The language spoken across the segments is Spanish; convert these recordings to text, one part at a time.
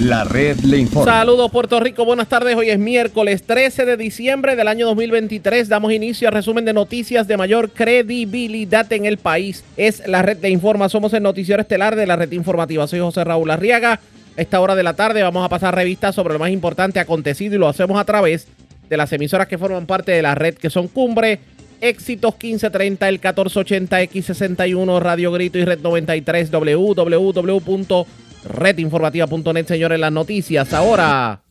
La red le informa. Saludos Puerto Rico, buenas tardes. Hoy es miércoles 13 de diciembre del año 2023. Damos inicio al resumen de noticias de mayor credibilidad en el país. Es la red de informa. Somos el noticiero estelar de la red informativa. Soy José Raúl Arriaga. A esta hora de la tarde vamos a pasar revistas sobre lo más importante acontecido y lo hacemos a través de las emisoras que forman parte de la red que son Cumbre, Éxitos 1530, el 1480, X61, Radio Grito y Red 93, www redinformativa.net, señores, las noticias. Ahora.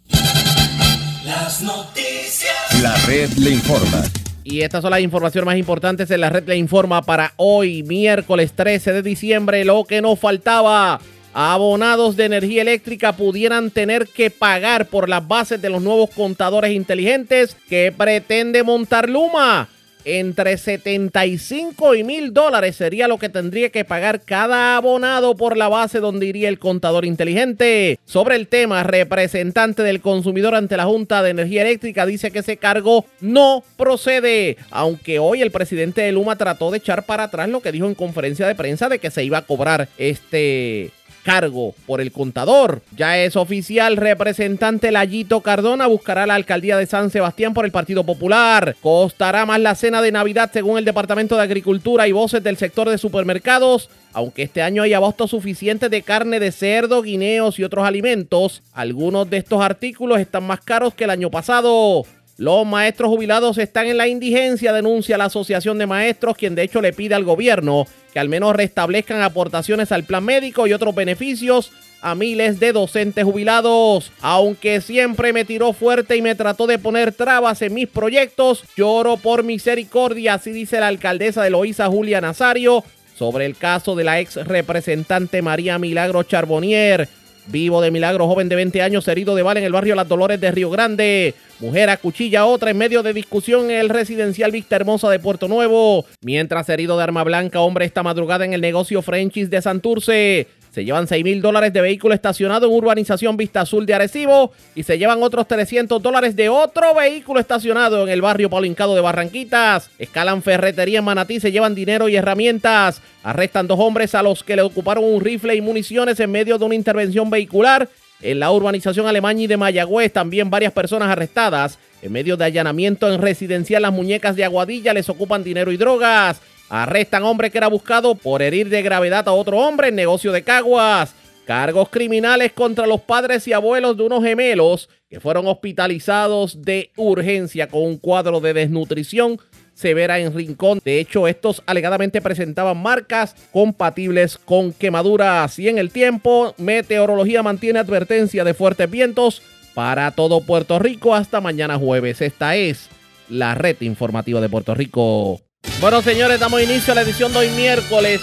Las noticias. La red le informa. Y estas son las informaciones más importantes en la red le informa para hoy, miércoles 13 de diciembre. Lo que nos faltaba. Abonados de energía eléctrica pudieran tener que pagar por las bases de los nuevos contadores inteligentes que pretende montar Luma entre 75 y mil dólares sería lo que tendría que pagar cada abonado por la base donde iría el contador inteligente. Sobre el tema, representante del consumidor ante la Junta de Energía Eléctrica dice que ese cargo no procede, aunque hoy el presidente de Luma trató de echar para atrás lo que dijo en conferencia de prensa de que se iba a cobrar este cargo por el contador. Ya es oficial, representante Layito Cardona buscará la alcaldía de San Sebastián por el Partido Popular. Costará más la cena de Navidad según el Departamento de Agricultura y voces del sector de supermercados. Aunque este año hay abasto suficiente de carne de cerdo, guineos y otros alimentos, algunos de estos artículos están más caros que el año pasado. Los maestros jubilados están en la indigencia, denuncia la Asociación de Maestros, quien de hecho le pide al gobierno que al menos restablezcan aportaciones al plan médico y otros beneficios a miles de docentes jubilados. Aunque siempre me tiró fuerte y me trató de poner trabas en mis proyectos, lloro por misericordia, así dice la alcaldesa de Loíza, Julia Nazario, sobre el caso de la ex representante María Milagro Charbonnier. Vivo de milagro, joven de 20 años, herido de bala en el barrio Las Dolores de Río Grande. Mujer acuchilla otra en medio de discusión en el residencial Vista Hermosa de Puerto Nuevo. Mientras herido de arma blanca, hombre esta madrugada en el negocio Frenchis de Santurce. Se llevan 6 mil dólares de vehículo estacionado en urbanización Vista Azul de Arecibo y se llevan otros 300 dólares de otro vehículo estacionado en el barrio Paulincado de Barranquitas. Escalan ferretería en Manatí, se llevan dinero y herramientas. Arrestan dos hombres a los que le ocuparon un rifle y municiones en medio de una intervención vehicular. En la urbanización Alemania de Mayagüez también varias personas arrestadas. En medio de allanamiento en residencial Las Muñecas de Aguadilla les ocupan dinero y drogas. Arrestan hombre que era buscado por herir de gravedad a otro hombre en negocio de Caguas. Cargos criminales contra los padres y abuelos de unos gemelos que fueron hospitalizados de urgencia con un cuadro de desnutrición severa en Rincón. De hecho, estos alegadamente presentaban marcas compatibles con quemaduras. Y en el tiempo, meteorología mantiene advertencia de fuertes vientos para todo Puerto Rico hasta mañana jueves. Esta es la red informativa de Puerto Rico. Bueno, señores, damos inicio a la edición de hoy miércoles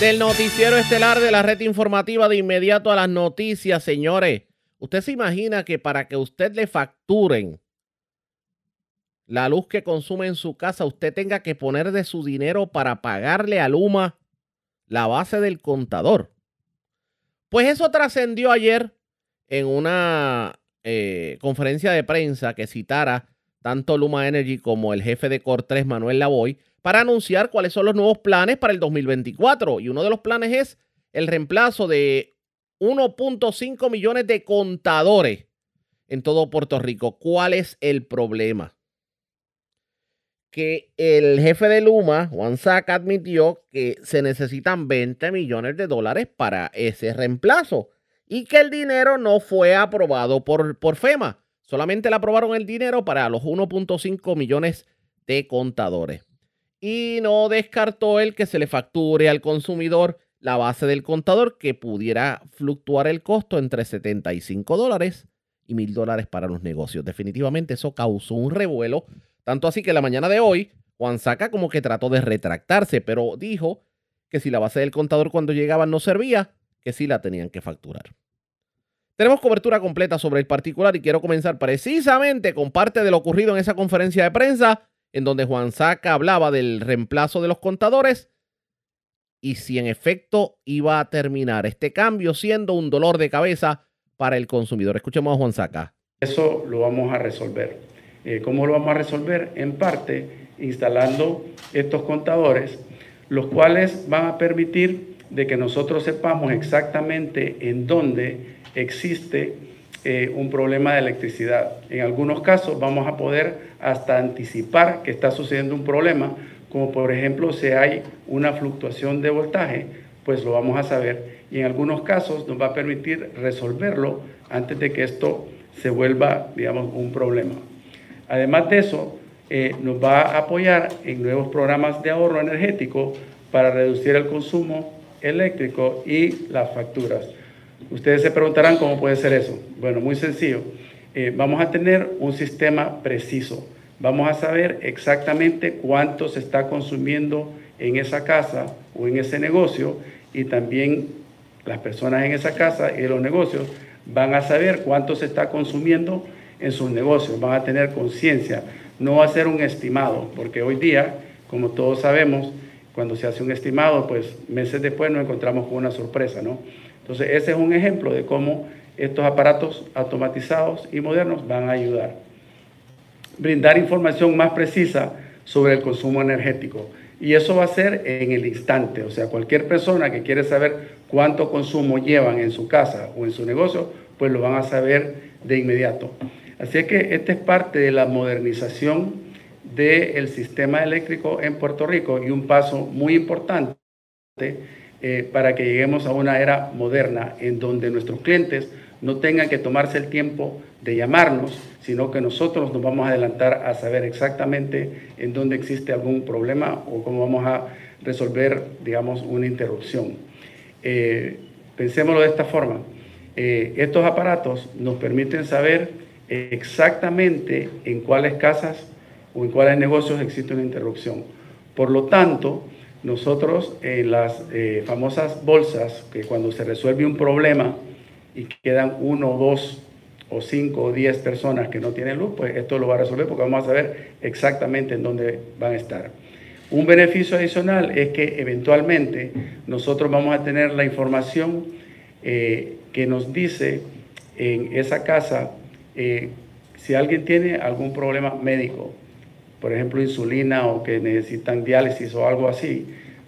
del noticiero estelar de la red informativa de inmediato a las noticias, señores. ¿Usted se imagina que para que usted le facturen la luz que consume en su casa, usted tenga que poner de su dinero para pagarle a Luma la base del contador? Pues eso trascendió ayer en una eh, conferencia de prensa que citara tanto Luma Energy como el jefe de Core Manuel Lavoy, para anunciar cuáles son los nuevos planes para el 2024. Y uno de los planes es el reemplazo de 1.5 millones de contadores en todo Puerto Rico. ¿Cuál es el problema? Que el jefe de Luma, Juan Saca, admitió que se necesitan 20 millones de dólares para ese reemplazo y que el dinero no fue aprobado por, por FEMA. Solamente le aprobaron el dinero para los 1.5 millones de contadores y no descartó el que se le facture al consumidor la base del contador que pudiera fluctuar el costo entre 75 dólares y mil dólares para los negocios. Definitivamente eso causó un revuelo, tanto así que la mañana de hoy Juan Saca como que trató de retractarse, pero dijo que si la base del contador cuando llegaba no servía, que sí la tenían que facturar. Tenemos cobertura completa sobre el particular y quiero comenzar precisamente con parte de lo ocurrido en esa conferencia de prensa en donde Juan Saca hablaba del reemplazo de los contadores y si en efecto iba a terminar este cambio siendo un dolor de cabeza para el consumidor. Escuchemos a Juan Saca. Eso lo vamos a resolver. Eh, ¿Cómo lo vamos a resolver? En parte instalando estos contadores, los cuales van a permitir de que nosotros sepamos exactamente en dónde existe eh, un problema de electricidad. En algunos casos vamos a poder hasta anticipar que está sucediendo un problema, como por ejemplo si hay una fluctuación de voltaje, pues lo vamos a saber. Y en algunos casos nos va a permitir resolverlo antes de que esto se vuelva, digamos, un problema. Además de eso, eh, nos va a apoyar en nuevos programas de ahorro energético para reducir el consumo eléctrico y las facturas. Ustedes se preguntarán cómo puede ser eso. Bueno, muy sencillo. Eh, vamos a tener un sistema preciso. Vamos a saber exactamente cuánto se está consumiendo en esa casa o en ese negocio y también las personas en esa casa y los negocios van a saber cuánto se está consumiendo en sus negocios, van a tener conciencia, no va a ser un estimado, porque hoy día, como todos sabemos, cuando se hace un estimado, pues meses después nos encontramos con una sorpresa, ¿no? Entonces, ese es un ejemplo de cómo estos aparatos automatizados y modernos van a ayudar. Brindar información más precisa sobre el consumo energético. Y eso va a ser en el instante. O sea, cualquier persona que quiere saber cuánto consumo llevan en su casa o en su negocio, pues lo van a saber de inmediato. Así que esta es parte de la modernización del sistema eléctrico en Puerto Rico y un paso muy importante eh, para que lleguemos a una era moderna en donde nuestros clientes no tengan que tomarse el tiempo de llamarnos, sino que nosotros nos vamos a adelantar a saber exactamente en dónde existe algún problema o cómo vamos a resolver, digamos, una interrupción. Eh, pensémoslo de esta forma. Eh, estos aparatos nos permiten saber exactamente en cuáles casas o en cuáles negocios existe una interrupción. Por lo tanto, nosotros en las eh, famosas bolsas, que cuando se resuelve un problema y quedan uno, dos o cinco o diez personas que no tienen luz, pues esto lo va a resolver porque vamos a saber exactamente en dónde van a estar. Un beneficio adicional es que eventualmente nosotros vamos a tener la información eh, que nos dice en esa casa eh, si alguien tiene algún problema médico, por ejemplo, insulina o que necesitan diálisis o algo así,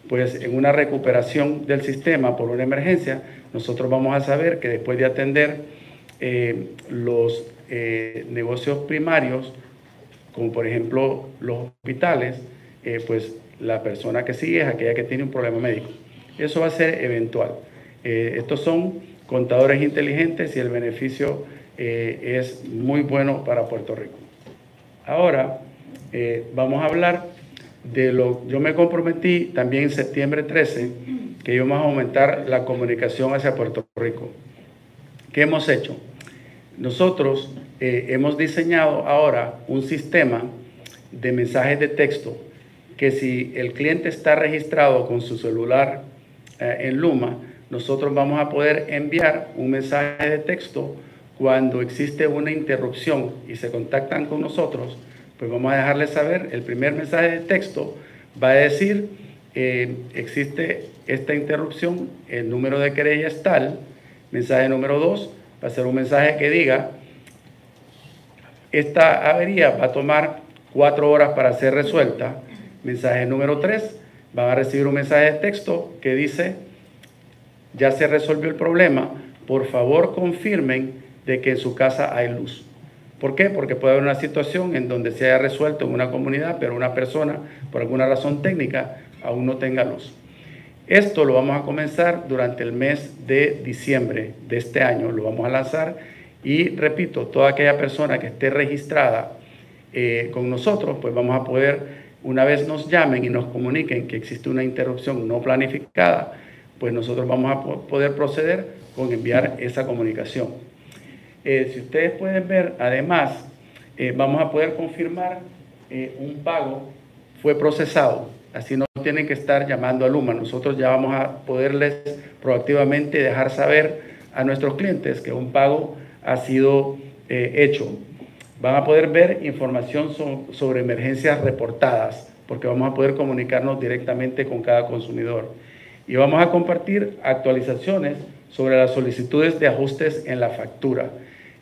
pues en una recuperación del sistema por una emergencia, nosotros vamos a saber que después de atender eh, los eh, negocios primarios, como por ejemplo los hospitales, eh, pues la persona que sigue es aquella que tiene un problema médico. Eso va a ser eventual. estos son contadores inteligentes y el beneficio es muy bueno para Puerto Rico. Ahora, eh, vamos a hablar de lo, yo me comprometí también en septiembre 13 que íbamos a aumentar la comunicación hacia Puerto Rico. ¿Qué hemos hecho? Nosotros eh, hemos diseñado ahora un sistema de mensajes de texto que si el cliente está registrado con su celular eh, en Luma, nosotros vamos a poder enviar un mensaje de texto cuando existe una interrupción y se contactan con nosotros pues vamos a dejarles saber, el primer mensaje de texto va a decir, eh, existe esta interrupción, el número de querella es tal, mensaje número dos va a ser un mensaje que diga, esta avería va a tomar cuatro horas para ser resuelta, mensaje número tres, van a recibir un mensaje de texto que dice, ya se resolvió el problema, por favor confirmen de que en su casa hay luz. ¿Por qué? Porque puede haber una situación en donde se haya resuelto en una comunidad, pero una persona, por alguna razón técnica, aún no tenga luz. Esto lo vamos a comenzar durante el mes de diciembre de este año, lo vamos a lanzar y repito, toda aquella persona que esté registrada eh, con nosotros, pues vamos a poder, una vez nos llamen y nos comuniquen que existe una interrupción no planificada, pues nosotros vamos a poder proceder con enviar esa comunicación. Eh, si ustedes pueden ver, además, eh, vamos a poder confirmar eh, un pago fue procesado. Así no tienen que estar llamando a Luma. Nosotros ya vamos a poderles proactivamente dejar saber a nuestros clientes que un pago ha sido hecho. Van a poder ver información sobre emergencias reportadas, porque vamos a poder comunicarnos directamente con cada consumidor. Y vamos a compartir actualizaciones sobre las solicitudes de ajustes en la factura.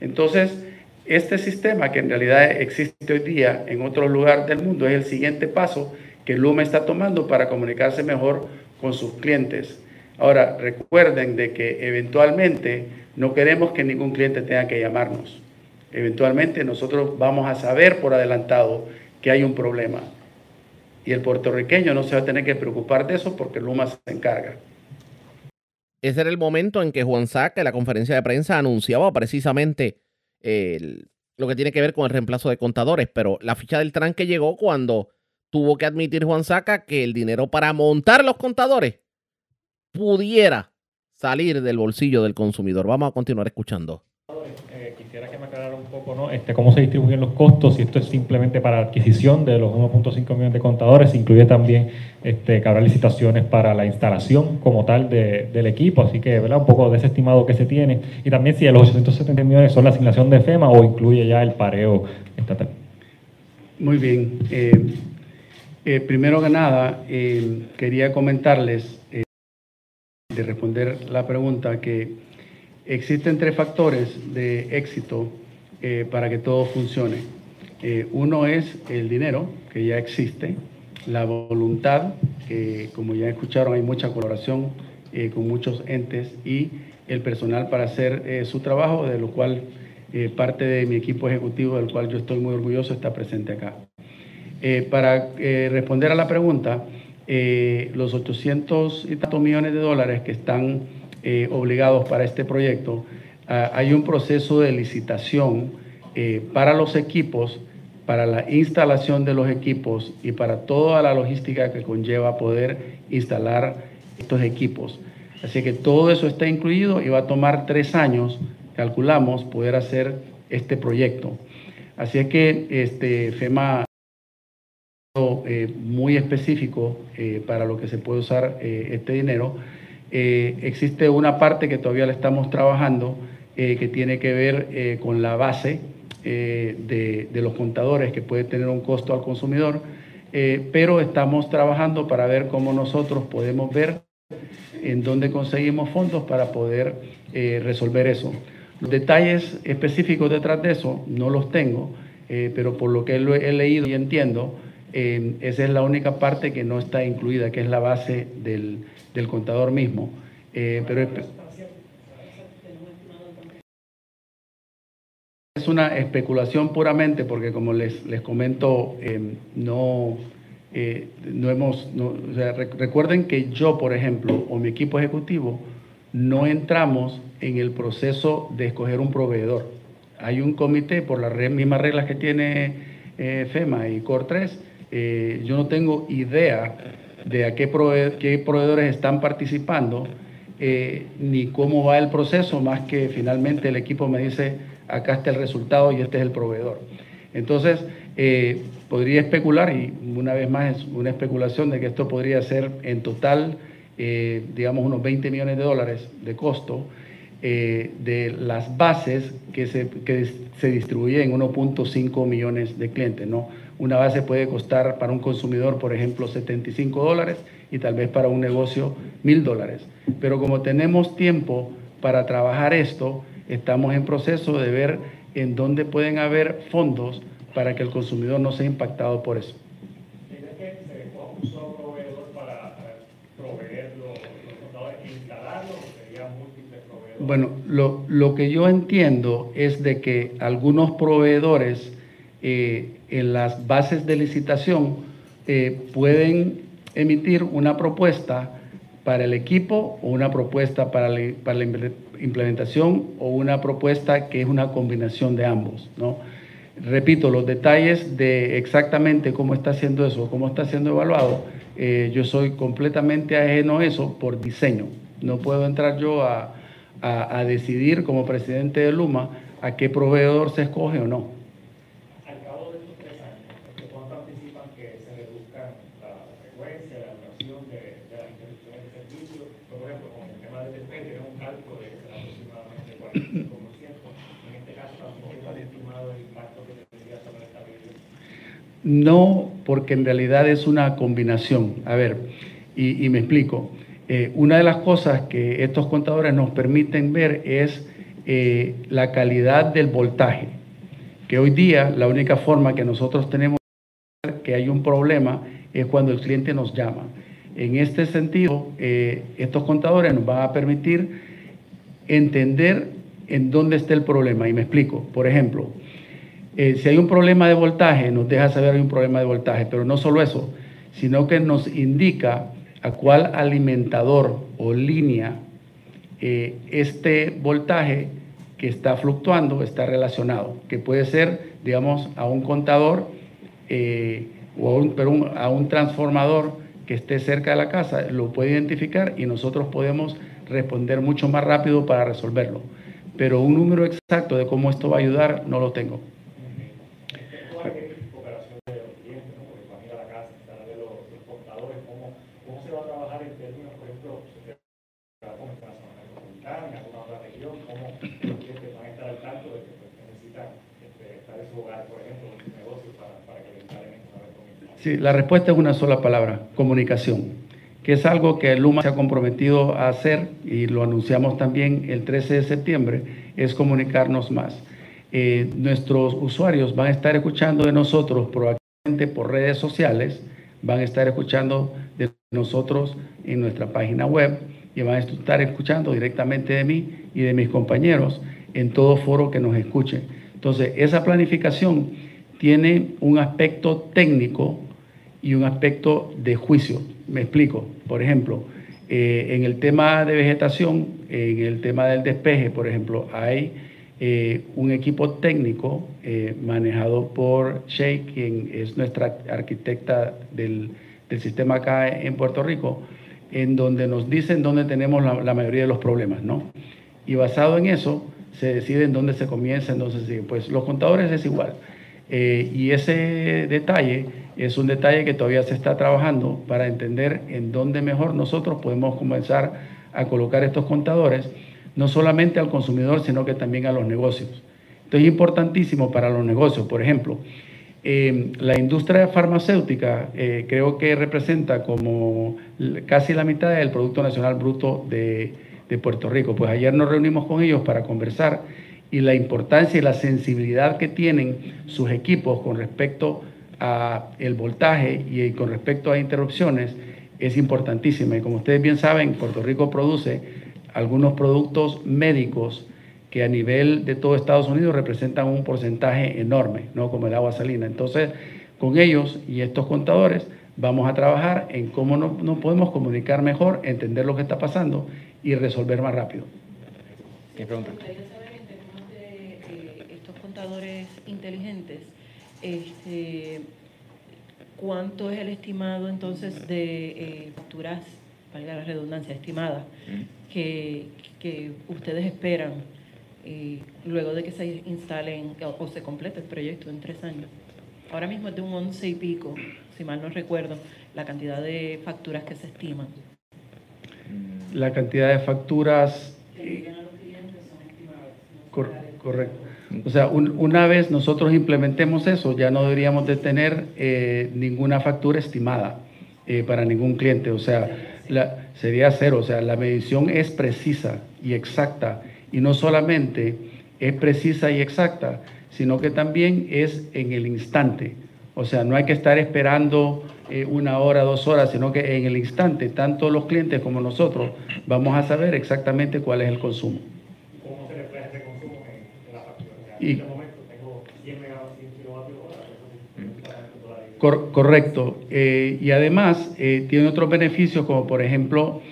Entonces, este sistema que en realidad existe hoy día en otros lugares del mundo es el siguiente paso que Luma está tomando para comunicarse mejor con sus clientes. Ahora, recuerden de que eventualmente no queremos que ningún cliente tenga que llamarnos. Eventualmente nosotros vamos a saber por adelantado que hay un problema. Y el puertorriqueño no se va a tener que preocupar de eso porque Luma se encarga. Ese era el momento en que Juan Saca en la conferencia de prensa anunciaba precisamente lo que tiene que ver con el reemplazo de contadores, pero la ficha del tranque llegó cuando tuvo que admitir Juan Saca que el dinero para montar los contadores pudiera salir del bolsillo del consumidor. Vamos a continuar escuchando. Eh, quisiera que me aclarara un poco ¿no? este, cómo se distribuyen los costos, si esto es simplemente para adquisición de los 1.5 millones de contadores, incluye también este, que habrá licitaciones para la instalación como tal del equipo, así que ¿verdad? un poco de ese estimado que se tiene, y también si los 870 millones son la asignación de FEMA o incluye ya el pareo estatal. Muy bien. Eh, eh, primero que nada, quería comentarles, de responder la pregunta, que Existen tres factores de éxito eh, para que todo funcione. Eh, uno es el dinero, que ya existe, la voluntad, que como ya escucharon hay mucha colaboración eh, con muchos entes y el personal para hacer su trabajo, de lo cual parte de mi equipo ejecutivo, del cual yo estoy muy orgulloso, está presente acá. para responder a la pregunta, los 800 y tantos millones de dólares que están eh, obligados para este proyecto, ah, hay un proceso de licitación eh, para los equipos, para la instalación de los equipos y para toda la logística que conlleva poder instalar estos equipos. Así que todo eso está incluido y va a tomar tres años, calculamos, poder hacer este proyecto. Así es que este FEMA eh, muy específico para lo que se puede usar este dinero eh, existe una parte que todavía le estamos trabajando eh, que tiene que ver eh, con la base de, los contadores que puede tener un costo al consumidor, pero estamos trabajando para ver cómo nosotros podemos ver en dónde conseguimos fondos para poder resolver eso. Los detalles específicos detrás de eso no los tengo, pero por lo que he leído y entiendo, esa es la única parte que no está incluida, que es la base del, del contador mismo. Eh, pero es, una especulación puramente porque como les, les comento, em, no, eh, no hemos, recuerden que yo, por ejemplo, o mi equipo ejecutivo, no entramos en el proceso de escoger un proveedor. Hay un comité por las mismas reglas que tiene eh, FEMA y COR 3. yo no tengo idea de a qué, proveedores están participando, eh, ni cómo va el proceso, más que finalmente el equipo me dice, acá está el resultado y este es el proveedor. Entonces, eh, podría especular, y una vez más es una especulación de que esto podría ser en total, eh, digamos, unos 20 millones de dólares de costo, de las bases que se, que se distribuyen en 1.5 millones de clientes, ¿no? Una base puede costar para un consumidor, por ejemplo, 75 dólares y tal vez para un negocio 1000 dólares. Pero como tenemos tiempo para trabajar esto, estamos en proceso de ver en dónde pueden haber fondos para que el consumidor no sea impactado por eso. Bueno, lo, lo, que yo entiendo es de que algunos proveedores eh, en las bases de licitación eh, pueden emitir una propuesta para el equipo o una propuesta para la, implementación o una propuesta que es una combinación de ambos. ¿no? Repito, los detalles de exactamente cómo está haciendo eso, cómo está siendo evaluado, eh, yo soy completamente ajeno a eso por diseño. No puedo entrar yo a decidir como presidente de Luma a qué proveedor se escoge o no. No, porque en realidad es una combinación. A ver, y, me explico. Eh, una de las cosas que estos contadores nos permiten ver es eh, la calidad del voltaje, que hoy día la única forma que nosotros tenemos de ver que hay un problema es cuando el cliente nos llama. En este sentido, eh, estos contadores nos van a permitir entender en dónde está el problema. Y me explico. Por ejemplo, eh, si hay un problema de voltaje, nos deja saber que hay un problema de voltaje, pero no solo eso, sino que nos indica a cuál alimentador o línea eh, este voltaje que está fluctuando está relacionado, que puede ser, digamos, a un contador o a un transformador que esté cerca de la casa lo puede identificar y nosotros podemos responder mucho más rápido para resolverlo. Pero un número exacto de cómo esto va a ayudar no lo tengo. Sí, la respuesta es una sola palabra, comunicación, que es algo que Luma se ha comprometido a hacer y lo anunciamos también el 13 de septiembre, es comunicarnos más. Eh, nuestros usuarios van a estar escuchando de nosotros proactivamente por redes sociales, van a estar escuchando de nosotros en nuestra página web y van a estar escuchando directamente de mí y de mis compañeros en todo foro que nos escuche. Entonces, esa planificación tiene un aspecto técnico y un aspecto de juicio. Me explico. Por ejemplo, eh, en el tema de vegetación, en el tema del despeje, por ejemplo, hay eh, un equipo técnico eh, manejado por Shea, quien es nuestra arquitecta del, sistema acá en Puerto Rico, en donde nos dicen dónde tenemos la, mayoría de los problemas, ¿no? Y basado en eso, se decide en dónde se comienza, sigue. Pues los contadores es igual. Y ese detalle es un detalle que todavía se está trabajando para entender en dónde mejor nosotros podemos comenzar a colocar estos contadores, no solamente al consumidor, sino que también a los negocios. Entonces es importantísimo para los negocios. Por ejemplo, eh, la industria farmacéutica eh, creo que representa como casi la mitad del Producto Nacional Bruto de, de Puerto Rico. Pues ayer nos reunimos con ellos para conversar y la importancia y la sensibilidad que tienen sus equipos con respecto a el voltaje y con respecto a interrupciones es importantísima. Y como ustedes bien saben, Puerto Rico produce algunos productos médicos que a nivel de todo Estados Unidos representan un porcentaje enorme, ¿no? como el agua salina. Entonces, con ellos y estos contadores vamos a trabajar en cómo nos, podemos comunicar mejor, entender lo que está pasando y resolver más rápido. ¿Qué pregunta? Eh, estos contadores inteligentes este, ¿Cuánto es el estimado entonces de eh, facturas, valga la redundancia, estimadas, que, ustedes esperan eh, luego de que se instalen o, se complete el proyecto en tres años? Ahora mismo es de un once y pico, si mal no recuerdo, la cantidad de facturas que se estiman. La cantidad de facturas... correcto. O sea, una vez nosotros implementemos eso, ya no deberíamos de tener eh, ninguna factura estimada eh, para ningún cliente. O sea, sería cero. O sea, la medición es precisa y exacta. Y no solamente es precisa y exacta, sino que también es en el instante. O sea, no hay que estar esperando eh, una hora, dos horas, sino que en el instante, tanto los clientes como nosotros vamos a saber exactamente cuál es el consumo. Y, correcto. Eh, y además eh, tiene otros beneficios como por ejemplo,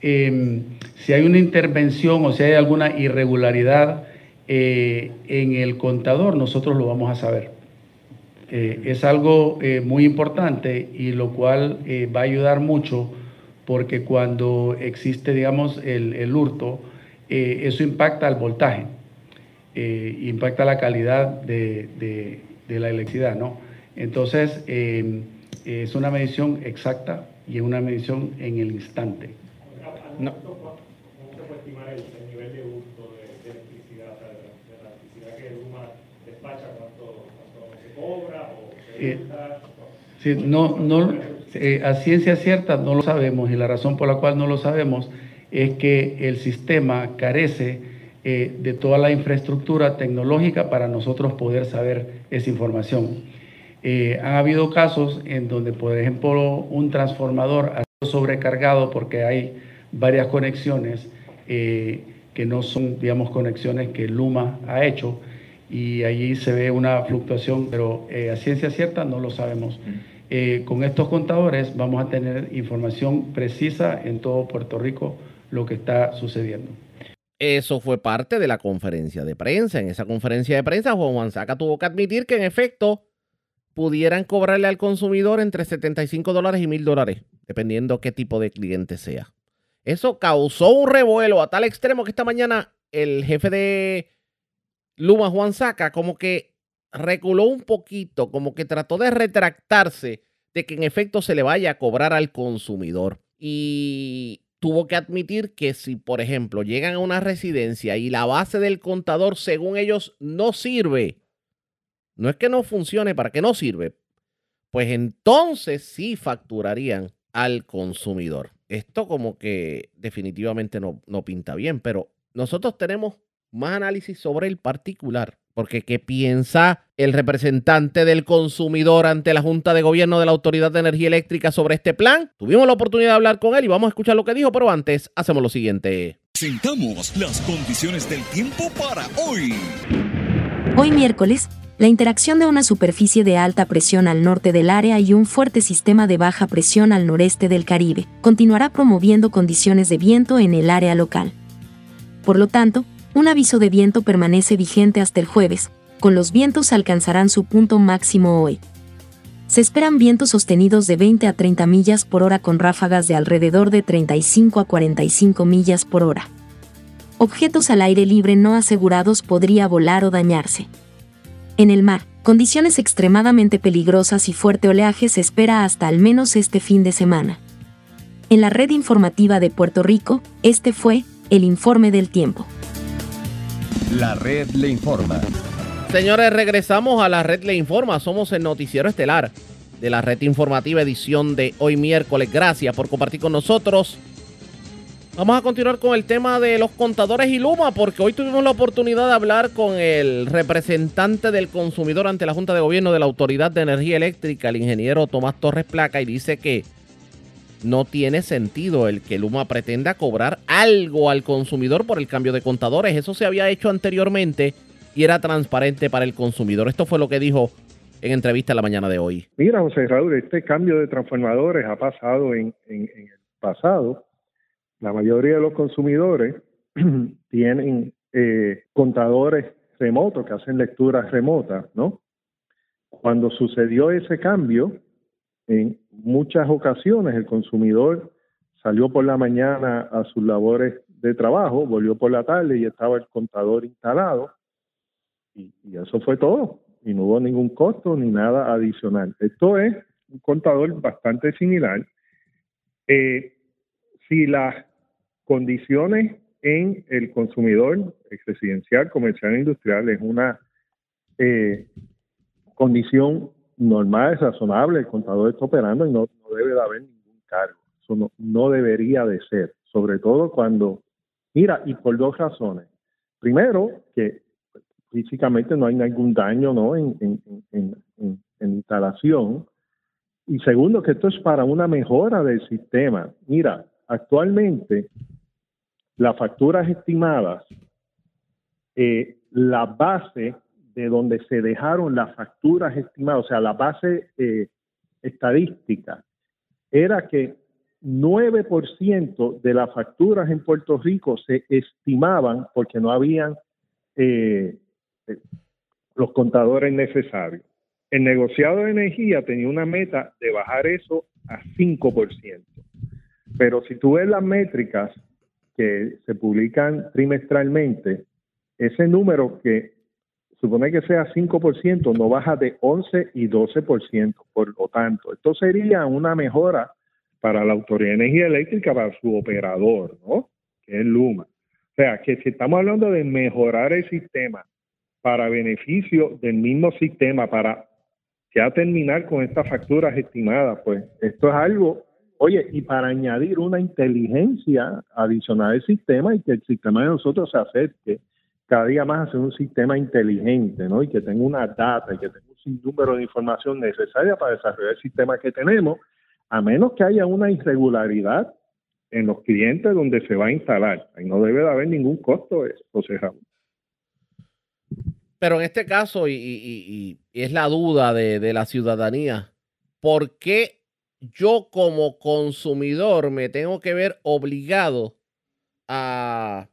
em, si hay una intervención o si hay alguna irregularidad eh, en el contador, nosotros lo vamos a saber. es algo muy importante y lo cual va a ayudar mucho porque cuando existe, digamos, el, el hurto, eso impacta al voltaje. Eh, impacta la calidad de, la electricidad, ¿no? Entonces, em, es una medición exacta y es una medición en el instante. No. ¿Cómo se puede estimar el, nivel de uso de, electricidad, de, la electricidad que Luma despacha, cuánto, se cobra o se eh, Sí, no, no, eh, a ciencia cierta no lo sabemos y la razón por la cual no lo sabemos es que el sistema carece eh, de toda la infraestructura tecnológica para nosotros poder saber esa información. Eh, ha habido casos en donde, por ejemplo, un transformador ha sido sobrecargado porque hay varias conexiones eh, que no son, digamos, conexiones que Luma ha hecho y allí se ve una fluctuación, pero eh, a ciencia cierta no lo sabemos. Con estos contadores vamos a tener información precisa en todo Puerto Rico lo que está sucediendo. Eso fue parte de la conferencia de prensa. En esa conferencia de prensa, Juan Juan Saca tuvo que admitir que en efecto pudieran cobrarle al consumidor entre 75 dólares y 1000 dólares, dependiendo qué tipo de cliente sea. Eso causó un revuelo a tal extremo que esta mañana el jefe de Luma, Juan Saca, como que reculó un poquito, como que trató de retractarse de que en efecto se le vaya a cobrar al consumidor. Y tuvo que admitir que si, por ejemplo, llegan a una residencia y la base del contador, según ellos, no sirve, no es que no funcione, para que no sirve, pues entonces sí facturarían al consumidor. Esto como que definitivamente no, no pinta bien, pero nosotros tenemos más análisis sobre el particular. Porque ¿qué piensa el representante del consumidor ante la Junta de Gobierno de la Autoridad de Energía Eléctrica sobre este plan? Tuvimos la oportunidad de hablar con él y vamos a escuchar lo que dijo, pero antes hacemos lo siguiente. Sentamos las condiciones del tiempo para hoy. Hoy miércoles, la interacción de una superficie de alta presión al norte del área y un fuerte sistema de baja presión al noreste del Caribe continuará promoviendo condiciones de viento en el área local. Por lo tanto, un aviso de viento permanece vigente hasta el jueves, con los vientos alcanzarán su punto máximo hoy. Se esperan vientos sostenidos de 20 a 30 millas por hora con ráfagas de alrededor de 35 a 45 millas por hora. Objetos al aire libre no asegurados podría volar o dañarse. En el mar, condiciones extremadamente peligrosas y fuerte oleaje se espera hasta al menos este fin de semana. En la red informativa de Puerto Rico, este fue el informe del tiempo. La red le informa. Señores, regresamos a la red le informa. Somos el noticiero estelar de la red informativa edición de hoy miércoles. Gracias por compartir con nosotros. Vamos a continuar con el tema de los contadores y Luma, porque hoy tuvimos la oportunidad de hablar con el representante del consumidor ante la Junta de Gobierno de la Autoridad de Energía Eléctrica, el ingeniero Tomás Torres Placa, y dice que no tiene sentido el que Luma pretenda cobrar algo al consumidor por el cambio de contadores. Eso se había hecho anteriormente y era transparente para el consumidor. Esto fue lo que dijo en entrevista la mañana de hoy. Mira, José Raúl, este cambio de transformadores ha pasado en, el pasado. La mayoría de los consumidores tienen eh, contadores remotos que hacen lecturas remotas, ¿no? Cuando sucedió ese cambio, en muchas ocasiones el consumidor salió por la mañana a sus labores de trabajo, volvió por la tarde y estaba el contador instalado y, eso fue todo y no hubo ningún costo ni nada adicional. Esto es un contador bastante similar. Eh, si las condiciones en el consumidor residencial, comercial e industrial es una eh, condición normal, razonable, el contador está operando y no, debe de haber ningún cargo. Eso no, debería de ser, sobre todo cuando, mira, y por dos razones. Primero, que físicamente no hay ningún daño ¿no? en, en, instalación. Y segundo, que esto es para una mejora del sistema. Mira, actualmente las facturas estimadas, eh, la base de donde se dejaron las facturas estimadas, o sea, la base eh, estadística, era que 9% de las facturas en Puerto Rico se estimaban porque no habían eh, eh, los contadores necesarios. El negociado de energía tenía una meta de bajar eso a 5%. Pero si tú ves las métricas que se publican trimestralmente, ese número que supone que sea 5%, no baja de 11 y 12%. Por lo tanto, esto sería una mejora para la Autoridad de Energía Eléctrica, para su operador, ¿no? Que es Luma. O sea, que si estamos hablando de mejorar el sistema para beneficio del mismo sistema, para ya terminar con estas facturas estimadas, pues esto es algo, oye, y para añadir una inteligencia adicional al sistema y que el sistema de nosotros se acerque cada día más hacer un sistema inteligente, ¿no? Y que tenga una data y que tenga un sinnúmero de información necesaria para desarrollar el sistema que tenemos, a menos que haya una irregularidad en los clientes donde se va a instalar. Ahí no debe de haber ningún costo, José Raúl. Pero en este caso, y, es la duda de, la ciudadanía, ¿por qué yo como consumidor me tengo que ver obligado a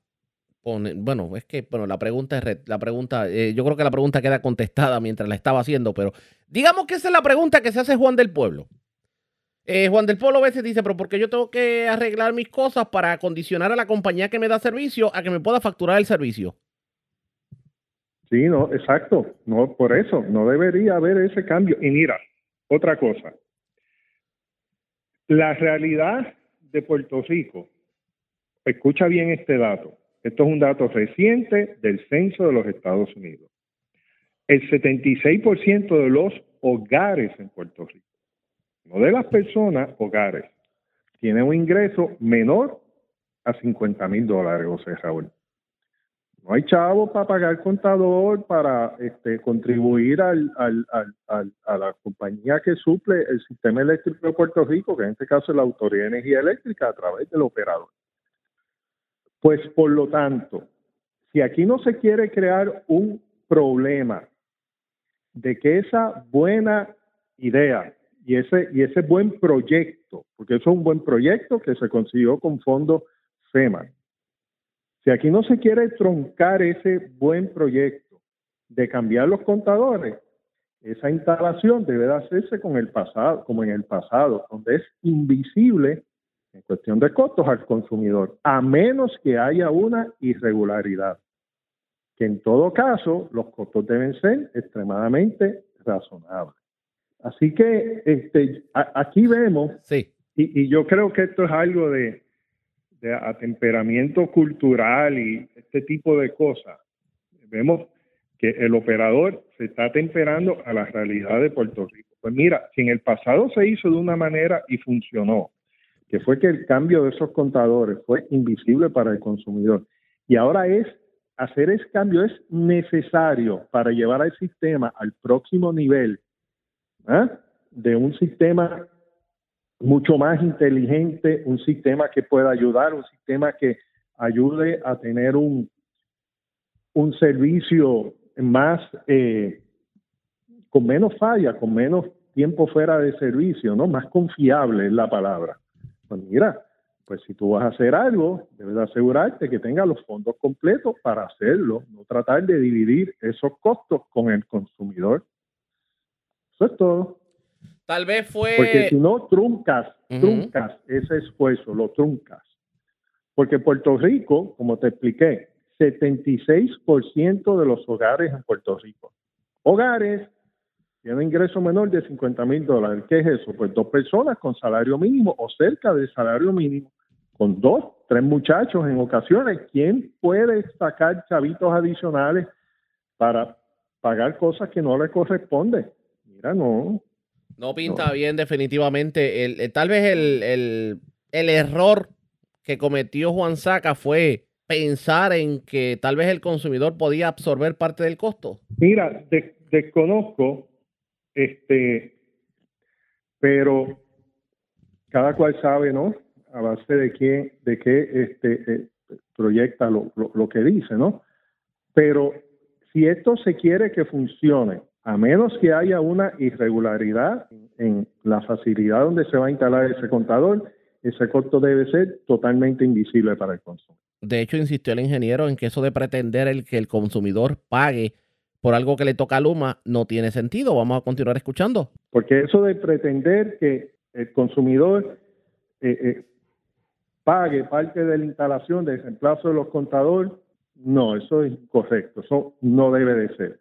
bueno, es que, bueno, la pregunta es, la pregunta, eh, yo creo que la pregunta queda contestada mientras la estaba haciendo, pero digamos que esa es la pregunta que se hace Juan del Pueblo. Eh, Juan del Pueblo a veces dice, pero ¿por qué yo tengo que arreglar mis cosas para condicionar a la compañía que me da servicio a que me pueda facturar el servicio? Sí, no, exacto. No, por eso, no debería haber ese cambio. Y mira, otra cosa. La realidad de Puerto Rico, escucha bien este dato. Esto es un dato reciente del censo de los Estados Unidos. El 76% de los hogares en Puerto Rico no de las personas, hogares, tiene un ingreso menor a 50 mil dólares, José Raúl. No hay chavo para pagar contador, para este, contribuir a la compañía que suple el sistema eléctrico de Puerto Rico, que en este caso es la Autoridad de Energía Eléctrica, a través del operador. Pues por lo tanto, si aquí no se quiere crear un problema de que esa buena idea y ese, y ese buen proyecto, porque eso es un buen proyecto que se consiguió con fondos FEMA. Si aquí no se quiere troncar ese buen proyecto de cambiar los contadores, esa instalación debe de hacerse con el pasado, como en el pasado, donde es invisible en cuestión de costos al consumidor, a menos que haya una irregularidad, que en todo caso los costos deben ser extremadamente razonables. Así que este, aquí vemos, sí. y, yo creo que esto es algo de, de atemperamiento cultural y este tipo de cosas. Vemos que el operador se está atemperando a la realidad de Puerto Rico. Pues mira, si en el pasado se hizo de una manera y funcionó, que fue que el cambio de esos contadores fue invisible para el consumidor, y ahora es hacer ese cambio es necesario para llevar al sistema al próximo nivel ¿ah? de un sistema mucho más inteligente, un sistema que pueda ayudar, un sistema que ayude a tener un, un servicio más, eh, con menos falla, con menos tiempo fuera de servicio, ¿no? Más confiable es la palabra. Pues mira, pues si tú vas a hacer algo, debes asegurarte que tenga los fondos completos para hacerlo, no tratar de dividir esos costos con el consumidor. Eso es todo. Tal vez fue. Porque si no, truncas, truncas ese esfuerzo, lo truncas. Porque Puerto Rico, como te expliqué, 76% de los hogares en Puerto Rico. Hogares tienen ingreso menor de 50 mil dólares. ¿Qué es eso? Pues dos personas con salario mínimo o cerca del salario mínimo, con dos, tres muchachos en ocasiones. ¿Quién puede sacar chavitos adicionales para pagar cosas que no le corresponden? Mira, no. No pinta bien definitivamente. El, tal vez el, error que cometió Juan Saca fue pensar en que tal vez el consumidor podía absorber parte del costo. Mira, desconozco, este, pero cada cual sabe, ¿no? A base de quién, de qué este, eh, proyecta lo, lo que dice, ¿no? Pero si esto se quiere que funcione, a menos que haya una irregularidad en la facilidad donde se va a instalar ese contador, ese costo debe ser totalmente invisible para el consumidor. De hecho, insistió el ingeniero en que eso de pretender el que el consumidor pague por algo que le toca a Luma no tiene sentido. Vamos a continuar escuchando. Porque eso de pretender que el consumidor eh, eh, pague parte de la instalación del reemplazo de los contadores, no, eso es incorrecto, eso no debe de ser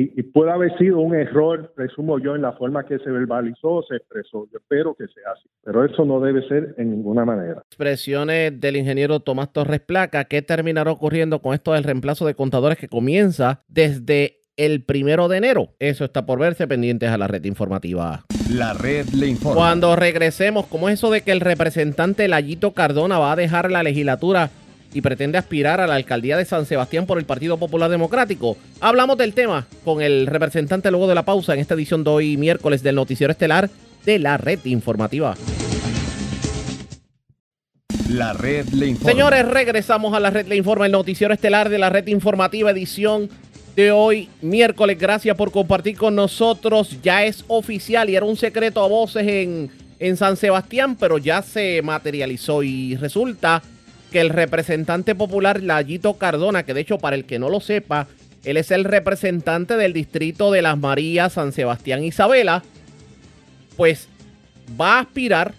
y, puede haber sido un error, presumo yo, en la forma que se verbalizó, se expresó. Yo espero que sea así, pero eso no debe ser en ninguna manera. Expresiones del ingeniero Tomás Torres Placa, ¿qué terminará ocurriendo con esto del reemplazo de contadores que comienza desde el primero de enero? Eso está por verse pendientes a la red informativa. La red le informa. Cuando regresemos, ¿cómo es eso de que el representante Layito Cardona va a dejar la legislatura? Y pretende aspirar a la alcaldía de San Sebastián por el Partido Popular Democrático. Hablamos del tema con el representante luego de la pausa en esta edición de hoy miércoles del Noticiero Estelar de la red informativa. La red le informa. Señores, regresamos a la red le informa, el noticiero estelar de la red informativa edición de hoy, miércoles. Gracias por compartir con nosotros. Ya es oficial y era un secreto a voces en, en San Sebastián, pero ya se materializó y resulta que el representante popular Layito Cardona, que de hecho para el que no lo sepa, él es el representante del distrito de Las Marías, San Sebastián, Isabela, pues va a aspirar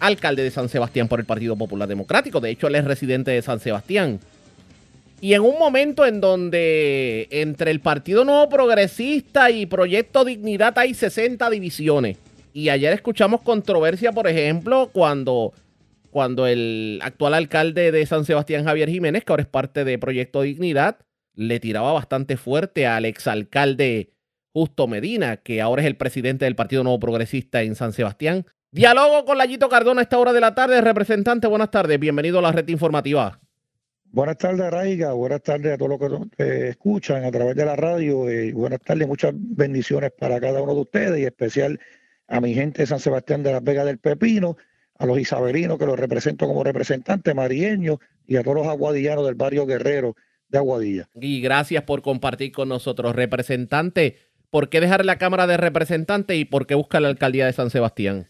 alcalde de San Sebastián por el Partido Popular Democrático. De hecho, él es residente de San Sebastián. Y en un momento en donde entre el Partido Nuevo Progresista y Proyecto Dignidad hay 60 divisiones. Y ayer escuchamos controversia, por ejemplo, cuando, cuando el actual alcalde de San Sebastián, Javier Jiménez, que ahora es parte de Proyecto Dignidad, le tiraba bastante fuerte al exalcalde Justo Medina, que ahora es el presidente del Partido Nuevo Progresista en San Sebastián. Diálogo con Layito Cardona a esta hora de la tarde. Representante, buenas tardes. Bienvenido a la red informativa. Buenas tardes, Raiga. Buenas tardes a todos los que escuchan a través de la radio. Y buenas tardes, muchas bendiciones para cada uno de ustedes y especial a mi gente de San Sebastián de las Vegas del Pepino, a los isabelinos que los represento como representantes, marieños y a todos los aguadillanos del barrio Guerrero de Aguadilla. Y gracias por compartir con nosotros, representante. ¿Por qué dejar la Cámara de Representantes y por qué buscar la alcaldía de San Sebastián?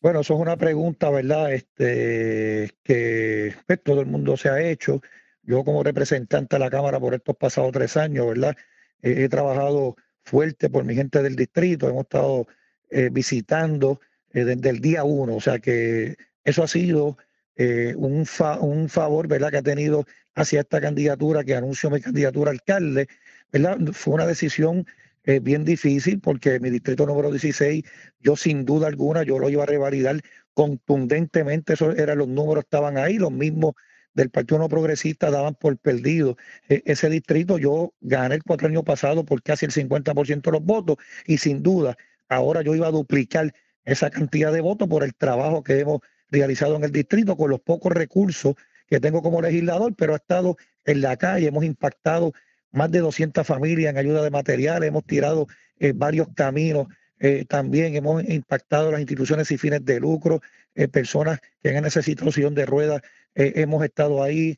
Bueno, eso es una pregunta, ¿verdad? Este, que pues, todo el mundo se ha hecho. Yo como representante de la Cámara por estos pasados tres años, ¿verdad? he trabajado fuerte por mi gente del distrito, hemos estado eh, visitando eh, desde el día uno, o sea que eso ha sido eh, un, un favor, ¿verdad? Que ha tenido hacia esta candidatura, que anunció mi candidatura a alcalde, ¿verdad? Fue una decisión eh, bien difícil porque mi distrito número 16, yo sin duda alguna, yo lo iba a revalidar contundentemente, eso eran los números estaban ahí, los mismos del Partido No Progresista daban por perdido e, ese distrito. Yo gané el cuatro años pasado por casi el 50% de los votos y sin duda ahora yo iba a duplicar esa cantidad de votos por el trabajo que hemos realizado en el distrito con los pocos recursos que tengo como legislador, pero ha estado en la calle, hemos impactado más de 200 familias en ayuda de materiales, hemos tirado eh, varios caminos, eh, también hemos impactado las instituciones sin fines de lucro, eh, personas que han necesitado sillón de ruedas, hemos estado ahí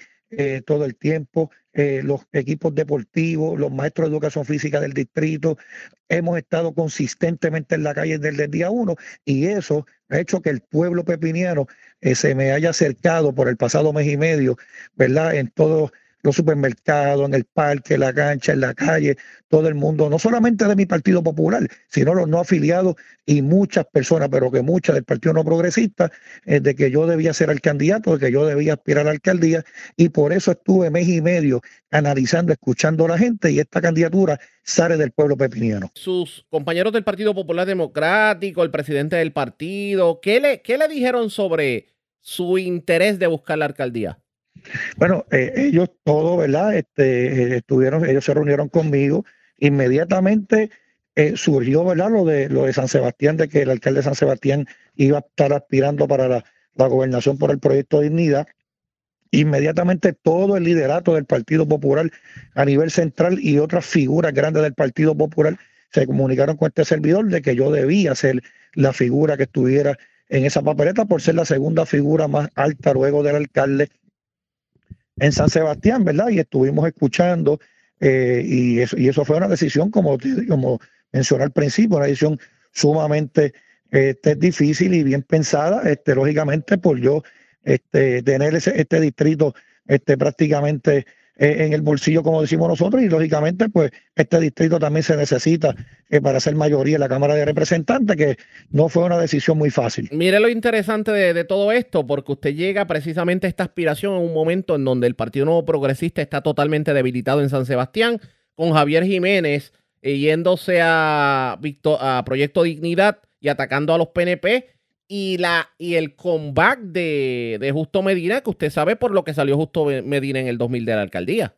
todo el tiempo, los equipos deportivos, los maestros de educación física del distrito, hemos estado consistentemente en la calle desde el día uno y eso ha hecho que el pueblo pepiniano se me haya acercado por el pasado mes y medio, ¿verdad? En todo los supermercados, en el parque, en la cancha, en la calle, todo el mundo, no solamente de mi Partido Popular, sino los no afiliados y muchas personas, pero que muchas del Partido No Progresista, eh, de que yo debía ser el candidato, de que yo debía aspirar a la alcaldía, y por eso estuve mes y medio analizando, escuchando a la gente, y esta candidatura sale del pueblo pepiniano. Sus compañeros del Partido Popular Democrático, el presidente del partido, ¿qué le, qué le dijeron sobre su interés de buscar la alcaldía? Bueno, eh, ellos todos, ¿verdad? Este, eh, estuvieron, ellos se reunieron conmigo. Inmediatamente eh, surgió, ¿verdad? Lo de, de San Sebastián, de que el alcalde de San Sebastián iba a estar aspirando para la, gobernación por el proyecto Dignidad. Inmediatamente todo el liderato del Partido Popular a nivel central y otras figuras grandes del Partido Popular se comunicaron con este servidor de que yo debía ser la figura que estuviera en esa papeleta por ser la segunda figura más alta luego del alcalde en San Sebastián, ¿verdad? Y estuvimos escuchando eh, y, eso, y eso fue una decisión, como, como mencioné al principio, una decisión sumamente este, difícil y bien pensada, este, lógicamente por yo este, tener ese, este distrito este, prácticamente en el bolsillo, como decimos nosotros, y lógicamente, pues este distrito también se necesita eh, para ser mayoría en la Cámara de Representantes, que no fue una decisión muy fácil. Mire lo interesante de, todo esto, porque usted llega precisamente a esta aspiración en un momento en donde el Partido Nuevo Progresista está totalmente debilitado en San Sebastián, con Javier Jiménez eh, yéndose a, a Proyecto Dignidad y atacando a los PNP y la y el comeback de, Justo Medina, que usted sabe por lo que salió Justo Medina en el 2000 de la alcaldía.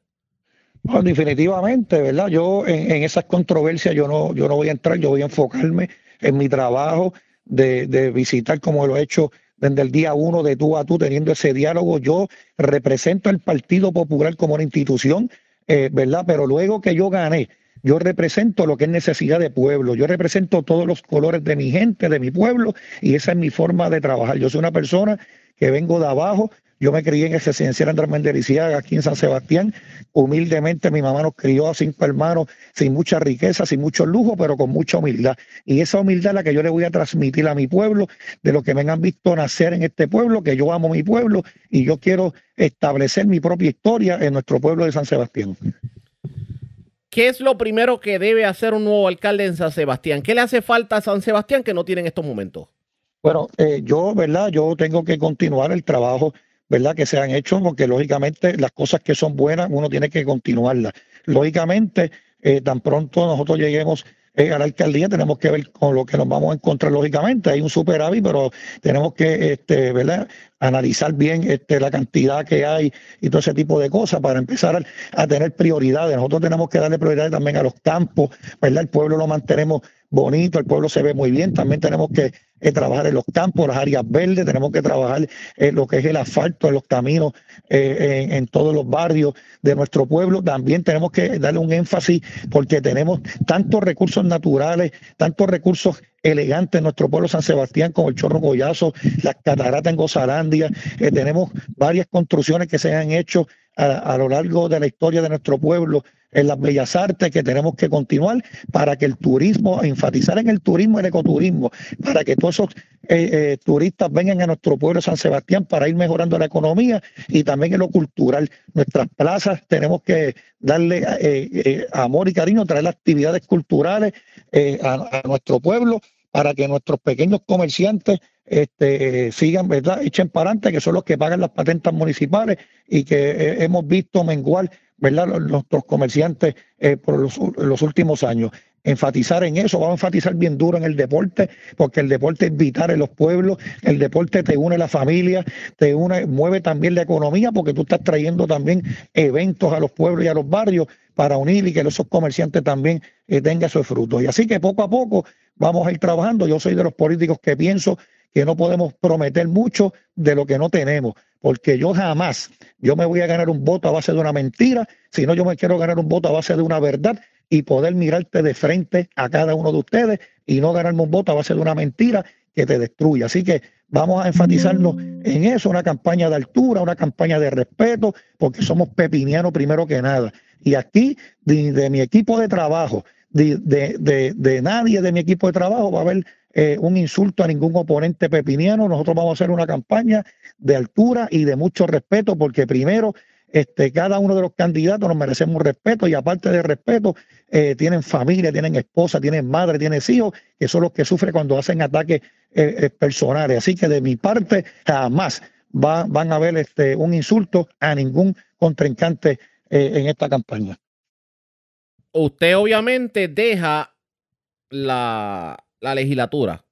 Definitivamente, ¿verdad? Yo en, esas controversias yo no, yo no voy a entrar, yo voy a enfocarme en mi trabajo de, de visitar como lo he hecho desde el día uno de tú a tú, teniendo ese diálogo. Yo represento al Partido Popular como una institución, eh, ¿verdad? Pero luego que yo gané yo represento lo que es necesidad de pueblo, yo represento todos los colores de mi gente, de mi pueblo, y esa es mi forma de trabajar. Yo soy una persona que vengo de abajo, yo me crié en el residencial Andrés Mendeliciaga, aquí en San Sebastián. Humildemente mi mamá nos crió a cinco hermanos sin mucha riqueza, sin mucho lujo, pero con mucha humildad. Y esa humildad es la que yo le voy a transmitir a mi pueblo, de lo que me han visto nacer en este pueblo, que yo amo mi pueblo y yo quiero establecer mi propia historia en nuestro pueblo de San Sebastián. ¿Qué es lo primero que debe hacer un nuevo alcalde en San Sebastián? ¿Qué le hace falta a San Sebastián que no tiene en estos momentos? Bueno, eh, yo, ¿verdad? Yo tengo que continuar el trabajo ¿verdad? Que se han hecho, porque lógicamente las cosas que son buenas uno tiene que continuarlas. Lógicamente, eh, tan pronto nosotros lleguemos eh, a la alcaldía, tenemos que ver con lo que nos vamos a encontrar, lógicamente. Hay un superávit, pero tenemos que, este, ¿verdad? Analizar bien este, la cantidad que hay y todo ese tipo de cosas para empezar a, tener prioridades. Nosotros tenemos que darle prioridades también a los campos, ¿verdad? El pueblo lo mantenemos bonito, el pueblo se ve muy bien. También tenemos que eh, trabajar en los campos, las áreas verdes, tenemos que trabajar en lo que es el asfalto, en los caminos, eh, en, todos los barrios de nuestro pueblo. También tenemos que darle un énfasis porque tenemos tantos recursos naturales, tantos recursos elegantes en nuestro pueblo San Sebastián, como el Chorro Goyazo, las cataratas en Gozarandia. Eh, tenemos varias construcciones que se han hecho a, lo largo de la historia de nuestro pueblo en las bellas artes que tenemos que continuar para que el turismo, enfatizar en el turismo y el ecoturismo, para que todos eh, eh, turistas vengan a nuestro pueblo San Sebastián para ir mejorando la economía y también en lo cultural. Nuestras plazas tenemos que darle eh, amor y cariño, traer actividades culturales a, nuestro pueblo para que nuestros pequeños comerciantes este, sigan, ¿verdad? Echen para adelante, que son los que pagan las patentes municipales y que eh, hemos visto menguar, ¿verdad? Nuestros comerciantes eh, por los, últimos años. Enfatizar en eso, vamos a enfatizar bien duro en el deporte, porque el deporte es vital en los pueblos, el deporte te une la familia, te une, mueve también la economía, porque tú estás trayendo también eventos a los pueblos y a los barrios para unir y que esos comerciantes también eh, tengan sus frutos. Y así que poco a poco vamos a ir trabajando. Yo soy de los políticos que pienso que no podemos prometer mucho de lo que no tenemos, porque yo jamás, yo me voy a ganar un voto a base de una mentira, sino yo me quiero ganar un voto a base de una verdad y poder mirarte de frente a cada uno de ustedes y no ganarme un voto a base de una mentira que te destruya. Así que vamos a enfatizarnos en eso, una campaña de altura, una campaña de respeto, porque somos pepinianos primero que nada. Y aquí, de, mi equipo de trabajo, de, de, de, nadie de mi equipo de trabajo va a haber eh, un insulto a ningún oponente pepiniano. Nosotros vamos a hacer una campaña de altura y de mucho respeto, porque primero, este, cada uno de los candidatos nos merecemos respeto y aparte de respeto, eh, tienen familia, tienen esposa, tienen madre, tienen hijos, que son los que sufren cuando hacen ataques eh, personales. Así que de mi parte, jamás van a haber este, un insulto a ningún contrincante en esta campaña. Usted obviamente deja la, la legislatura.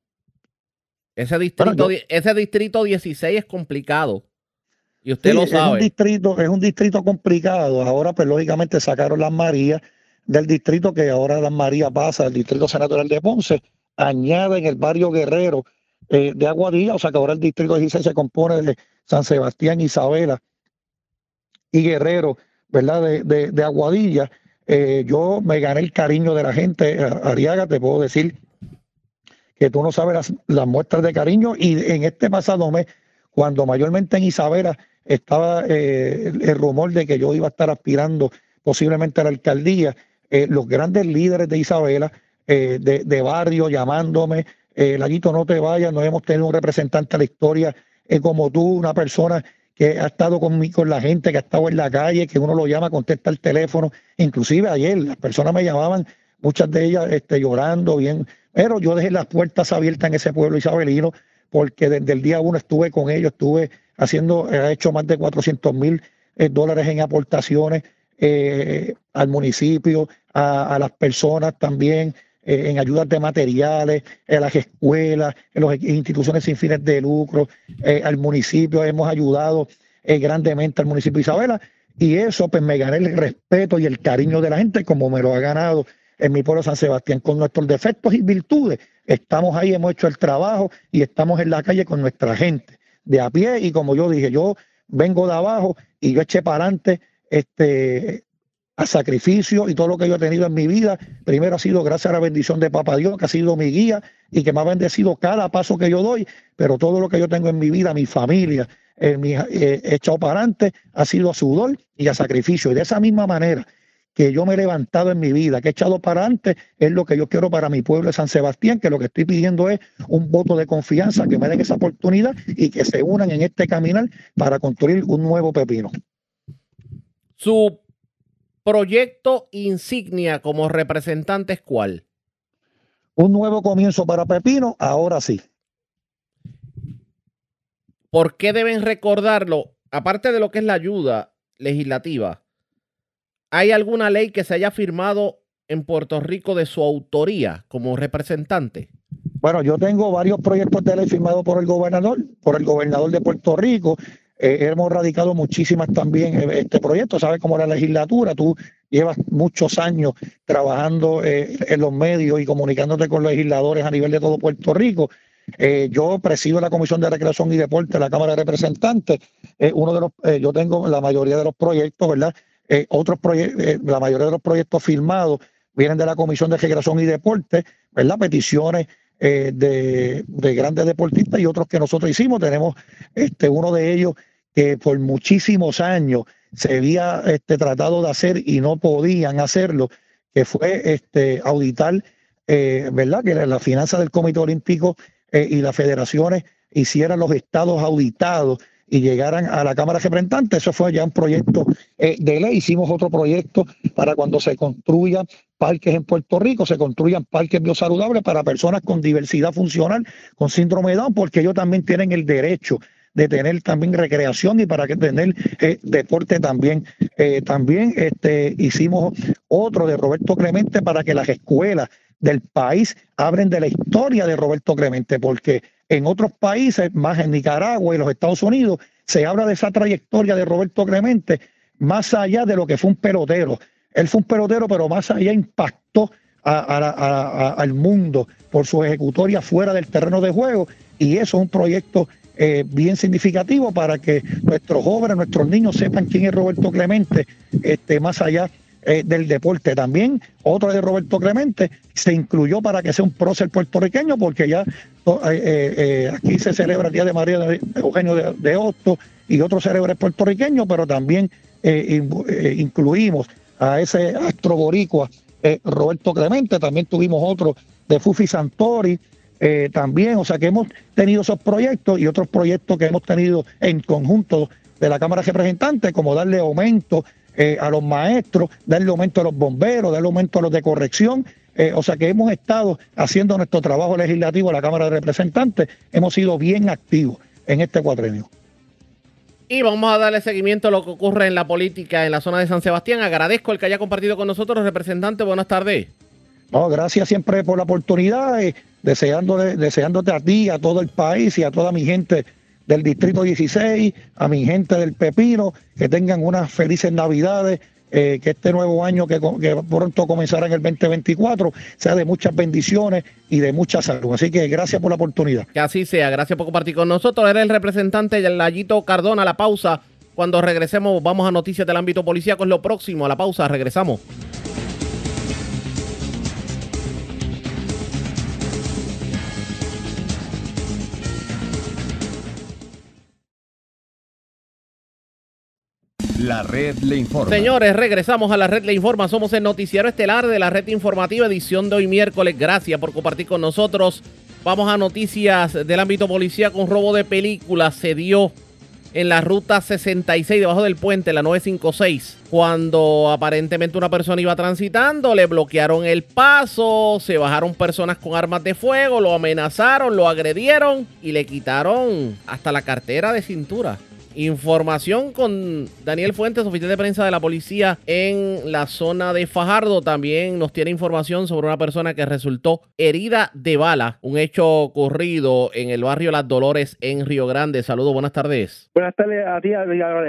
Ese distrito, ese distrito 16 es complicado. Y usted lo sabe. Es un, distrito, es un distrito complicado. Ahora, pues lógicamente sacaron las Marías del distrito que ahora las Marías pasa al distrito senatorial de Ponce. Añaden el barrio Guerrero eh, de Aguadilla. O sea que ahora el distrito 16 se compone de San Sebastián, Isabela y Guerrero, ¿verdad? De, de, Aguadilla. Eh, yo me gané el cariño de la gente. Ariaga, te puedo decir que tú no sabes las, muestras de cariño. Y en este pasado mes, cuando mayormente en Isabela estaba eh, el, rumor de que yo iba a estar aspirando posiblemente a la alcaldía, eh, los grandes líderes de Isabela, eh, de, barrio, llamándome, Laguito, no te vayas, no hemos tenido un representante a la historia como tú, una persona que ha estado conmigo, con la gente, que ha estado en la calle, que uno lo llama, contesta el teléfono. Inclusive ayer las personas me llamaban, muchas de ellas este, llorando, bien pero yo dejé las puertas abiertas en ese pueblo isabelino porque desde el día uno estuve con ellos, estuve haciendo, he hecho más de 400 mil eh, dólares en aportaciones eh, al municipio, a, las personas también, en ayudas de materiales, en las escuelas, en las instituciones sin fines de lucro, al municipio, hemos ayudado grandemente al municipio de Isabela y eso pues me gané el respeto y el cariño de la gente como me lo ha ganado en mi pueblo San Sebastián, con nuestros defectos y virtudes. Estamos ahí, hemos hecho el trabajo y estamos en la calle con nuestra gente, de a pie. Y como yo dije, yo vengo de abajo y yo eché para adelante este, a sacrificio y todo lo que yo he tenido en mi vida, primero ha sido gracias a la bendición de Papá Dios, que ha sido mi guía y que me ha bendecido cada paso que yo doy, pero todo lo que yo tengo en mi vida, mi familia, eh, mi, eh, echado para adelante, ha sido a sudor y a sacrificio. Y de esa misma manera que yo me he levantado en mi vida, que he echado para adelante, es lo que yo quiero para mi pueblo de San Sebastián, que lo que estoy pidiendo es un voto de confianza, que me den esa oportunidad y que se unan en este caminar para construir un nuevo pepino. Su proyecto insignia como representante es cuál? Un nuevo comienzo para Pepino, ahora sí. ¿Por qué deben recordarlo? Aparte de lo que es la ayuda legislativa, ¿hay alguna ley que se haya firmado en Puerto Rico de su autoría como representante? Bueno, yo tengo varios proyectos de ley firmados por el gobernador, por el gobernador de Puerto Rico, eh, hemos radicado muchísimas también eh, este proyecto. Sabes cómo la legislatura, tú llevas muchos años trabajando eh, en los medios y comunicándote con legisladores a nivel de todo Puerto Rico. yo presido la Comisión de Recreación y Deporte de la Cámara de Representantes. uno de los, yo tengo la mayoría de los proyectos, ¿verdad? otros proyectos, la mayoría de los proyectos firmados vienen de la Comisión de Recreación y Deporte, ¿verdad? Peticiones de, de, grandes deportistas y otros que nosotros hicimos. Tenemos este, uno de ellos que por muchísimos años se había este, tratado de hacer y no podían hacerlo, que fue este, auditar, eh, ¿verdad? Que la, finanza del Comité Olímpico eh, y las federaciones hicieran los estados auditados y llegaran a la Cámara de Representantes. Eso fue ya un proyecto eh, de ley. Hicimos otro proyecto para cuando se construyan parques en Puerto Rico, se construyan parques biosaludables para personas con diversidad funcional, con síndrome de Down, porque ellos también tienen el derecho de tener también recreación y para que tener eh, deporte también. Eh, también este, hicimos otro de Roberto Clemente para que las escuelas del país abren de la historia de Roberto Clemente, porque en otros países, más en Nicaragua y los Estados Unidos, se habla de esa trayectoria de Roberto Clemente más allá de lo que fue un pelotero. Él fue un pelotero, pero más allá impactó al mundo por su ejecutoria fuera del terreno de juego y eso es un proyecto eh, bien significativo para que nuestros jóvenes, nuestros niños sepan quién es Roberto Clemente, este, más allá eh, del deporte. También otro de Roberto Clemente se incluyó para que sea un prócer puertorriqueño, porque ya eh, aquí se celebra el Día de María de Eugenio de, de Hosto y otros célebres puertorriqueños, pero también incluimos a ese astro boricua Roberto Clemente, también tuvimos otro de Fufi Santori, eh, también, o sea que hemos tenido esos proyectos y otros proyectos que hemos tenido en conjunto de la Cámara de Representantes, como darle aumento eh, a los maestros, darle aumento a los bomberos, darle aumento a los de corrección. Eh, o sea que hemos estado haciendo nuestro trabajo legislativo en la Cámara de Representantes, hemos sido bien activos en este cuatrenio. Y vamos a darle seguimiento a lo que ocurre en la política en la zona de San Sebastián. Agradezco el que haya compartido con nosotros, representante. Buenas tardes. No, gracias siempre por la oportunidad deseándote a ti, a todo el país y a toda mi gente del Distrito 16, a mi gente del Pepino, que tengan unas felices Navidades, eh, que este nuevo año que, pronto comenzará en el 2024 sea de muchas bendiciones y de mucha salud. Así que gracias por la oportunidad. Que así sea, gracias por compartir con nosotros. Era el representante Layito Cardona. La pausa. Cuando regresemos, vamos a noticias del ámbito policíaco. Es lo próximo. A la pausa, regresamos. La red le informa. Señores, regresamos a la red le informa. Somos el noticiero estelar de la red informativa, edición de hoy miércoles. Gracias por compartir con nosotros. Vamos a noticias del ámbito policía con robo de películas. Se dio en la ruta 66 debajo del puente, la 956, cuando aparentemente una persona iba transitando, le bloquearon el paso, se bajaron personas con armas de fuego, lo amenazaron, lo agredieron y le quitaron hasta la cartera de cintura. Información con Daniel Fuentes, oficial de prensa de la policía en la zona de Fajardo. También nos tiene información sobre una persona que resultó herida de bala. Un hecho ocurrido en el barrio Las Dolores en Río Grande. Saludos, buenas tardes. Buenas tardes a ti, a,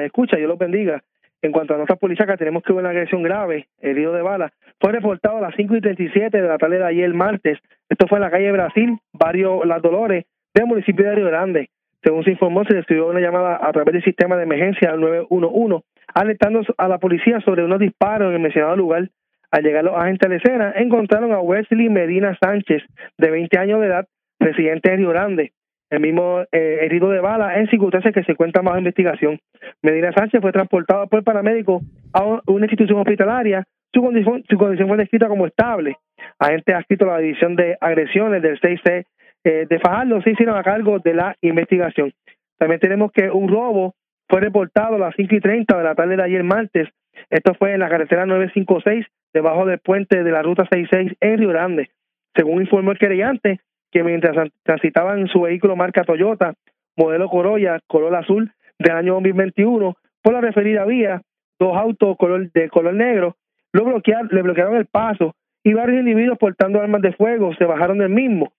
escucha, Dios los bendiga. En cuanto a nuestras policías, tenemos que hubo una agresión grave, herido de bala. Fue reportado a las 5 y 37 de la tarde de ayer, martes. Esto fue en la calle Brasil, barrio Las Dolores, del municipio de Río Grande. Según se informó, se recibió una llamada a través del sistema de emergencia al 911 alertando a la policía sobre unos disparos en el mencionado lugar. Al llegar los agentes a la escena, encontraron a Wesley Medina Sánchez, de 20 años de edad, residente de Río Grande. El mismo eh, herido de bala en circunstancias que se cuenta más investigación. Medina Sánchez fue transportado por paramédico a una institución hospitalaria. Su condición, su condición fue descrita como estable. Agentes adscritos a la división de agresiones del 6C eh, de Fajardo se hicieron a cargo de la investigación. También tenemos que un robo fue reportado a las 5 y 30 de la tarde de ayer martes. Esto fue en la carretera 956, debajo del puente de la ruta 66 en Río Grande. Según informó el querellante, que mientras transitaba en su vehículo marca Toyota, modelo Corolla, color azul, del año 2021, por la referida vía, dos autos color, de color negro, lo bloquearon, le bloquearon el paso y varios individuos portando armas de fuego se bajaron del mismo.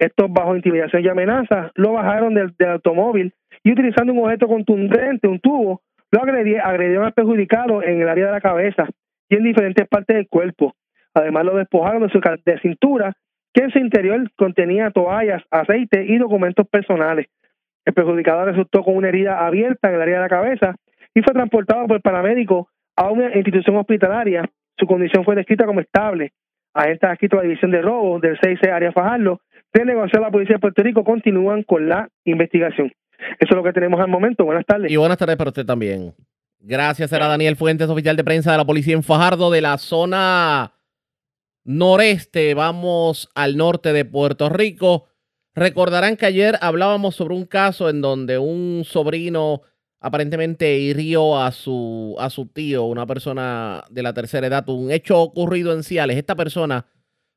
Estos bajo intimidación y amenaza lo bajaron del, automóvil y utilizando un objeto contundente, un tubo, lo agredieron al perjudicado en el área de la cabeza y en diferentes partes del cuerpo. Además lo despojaron de su de cintura, que en su interior contenía toallas, aceite y documentos personales. El perjudicado resultó con una herida abierta en el área de la cabeza y fue transportado por el paramédico a una institución hospitalaria. Su condición fue descrita como estable. Agentes adscritos a la división de robo del 6C Área Fajardo de negociar la Policía de Puerto Rico continúan con la investigación. Eso es lo que tenemos al momento. Buenas tardes. Y buenas tardes para usted también. Gracias, era Daniel Fuentes, oficial de prensa de la Policía en Fajardo, de la zona noreste. Vamos al norte de Puerto Rico. Recordarán que ayer hablábamos sobre un caso en donde un sobrino aparentemente hirió a su, a su tío, una persona de la tercera edad, un hecho ocurrido en Ciales. Esta persona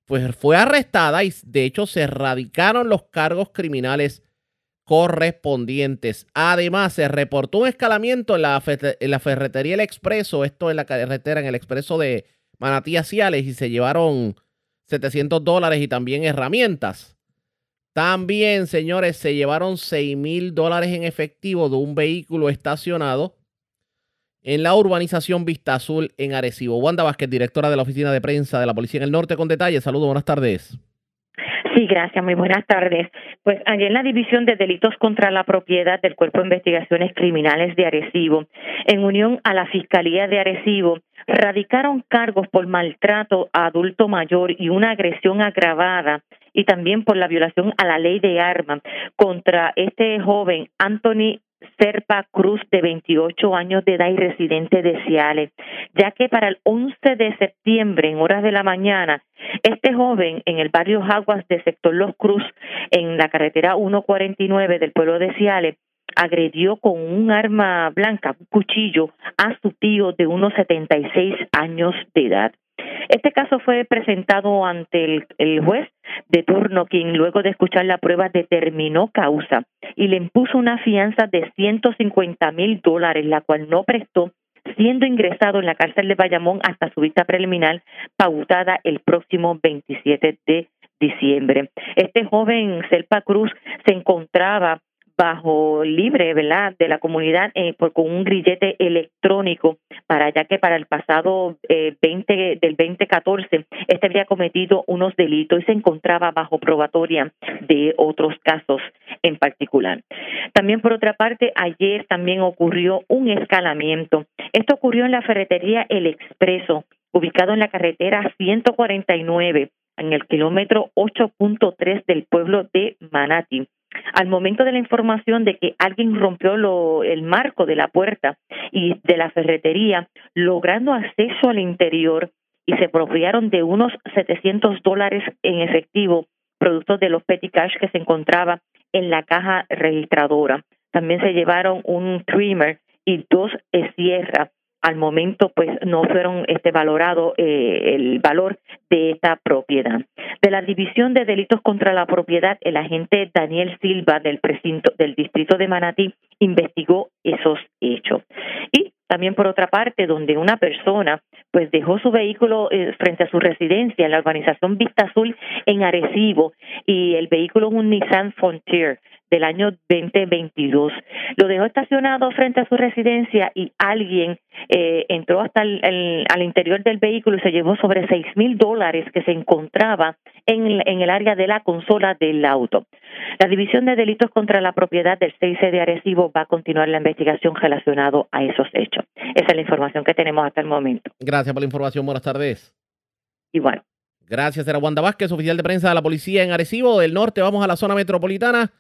pues fue arrestada y de hecho se erradicaron los cargos criminales correspondientes. Además, se reportó un escalamiento en la, ferretería El Expreso, esto en la carretera, en el expreso de Manatí Ciales, y se llevaron 700 dólares y también herramientas. También, señores, se llevaron 6 mil dólares en efectivo de un vehículo estacionado en la urbanización Vista Azul en Arecibo. Wanda Vázquez, directora de la Oficina de Prensa de la Policía en el Norte, con detalles. Saludos, buenas tardes. Sí, gracias. Muy buenas tardes. Pues ayer en la División de Delitos contra la Propiedad del Cuerpo de Investigaciones Criminales de Arecibo, en unión a la Fiscalía de Arecibo, radicaron cargos por maltrato a adulto mayor y una agresión agravada y también por la violación a la ley de armas contra este joven Anthony Serpa Cruz, de 28 años de edad y residente de Ciales, ya que para el 11 de septiembre, en horas de la mañana, este joven en el barrio Aguas de sector Los Cruz, en la carretera 149 del pueblo de Ciales, agredió con un arma blanca, un cuchillo, a su tío de unos 76 años de edad. Este caso fue presentado ante el, juez de turno, quien luego de escuchar la prueba determinó causa y le impuso una fianza de 150 mil dólares, la cual no prestó, siendo ingresado en la cárcel de Bayamón hasta su vista preliminar pautada el próximo 27 de diciembre. Este joven, Selpa Cruz, se encontraba bajo libre, ¿verdad?, de la comunidad eh, por, con un grillete electrónico para ya que para el pasado eh, 20 del 2014 este había cometido unos delitos y se encontraba bajo probatoria de otros casos en particular. También por otra parte, ayer también ocurrió un escalamiento. Esto ocurrió en la ferretería El Expreso, ubicado en la carretera 149 en el kilómetro 8.3 del pueblo de Manati al momento de la información de que alguien rompió el marco de la puerta y de la ferretería, logrando acceso al interior y se apropiaron de unos 700 dólares en efectivo, producto de los petty cash que se encontraba en la caja registradora. También se llevaron un trimmer y dos sierras al momento pues no fueron este valorado eh, el valor de esta propiedad. De la División de Delitos contra la Propiedad, el agente Daniel Silva del precinto del distrito de Manatí investigó esos hechos. Y también por otra parte, donde una persona pues dejó su vehículo eh, frente a su residencia en la urbanización Vista Azul en Arecibo y el vehículo es un Nissan Frontier del año 2022. Lo dejó estacionado frente a su residencia y alguien eh, entró hasta el, al interior del vehículo y se llevó sobre seis mil dólares que se encontraba en, en el área de la consola del auto. La División de Delitos contra la Propiedad del CIC de Arecibo va a continuar la investigación relacionado a esos hechos. Esa es la información que tenemos hasta el momento. Gracias por la información. Buenas tardes. Bueno. Gracias, era Wanda Vázquez, oficial de prensa de la policía en Arecibo del Norte. Vamos a la zona metropolitana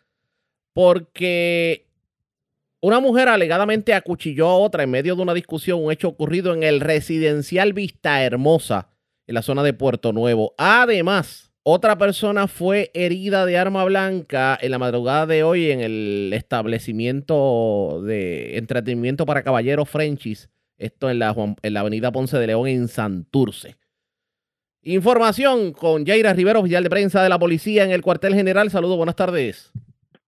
porque una mujer alegadamente acuchilló a otra en medio de una discusión, un hecho ocurrido en el residencial Vista Hermosa, en la zona de Puerto Nuevo. Además, otra persona fue herida de arma blanca en la madrugada de hoy en el establecimiento de entretenimiento para caballeros Frenchis, esto en la, en la avenida Ponce de León en Santurce. Información con Jaira Rivero, oficial de prensa de la policía en el cuartel general. Saludos, buenas tardes.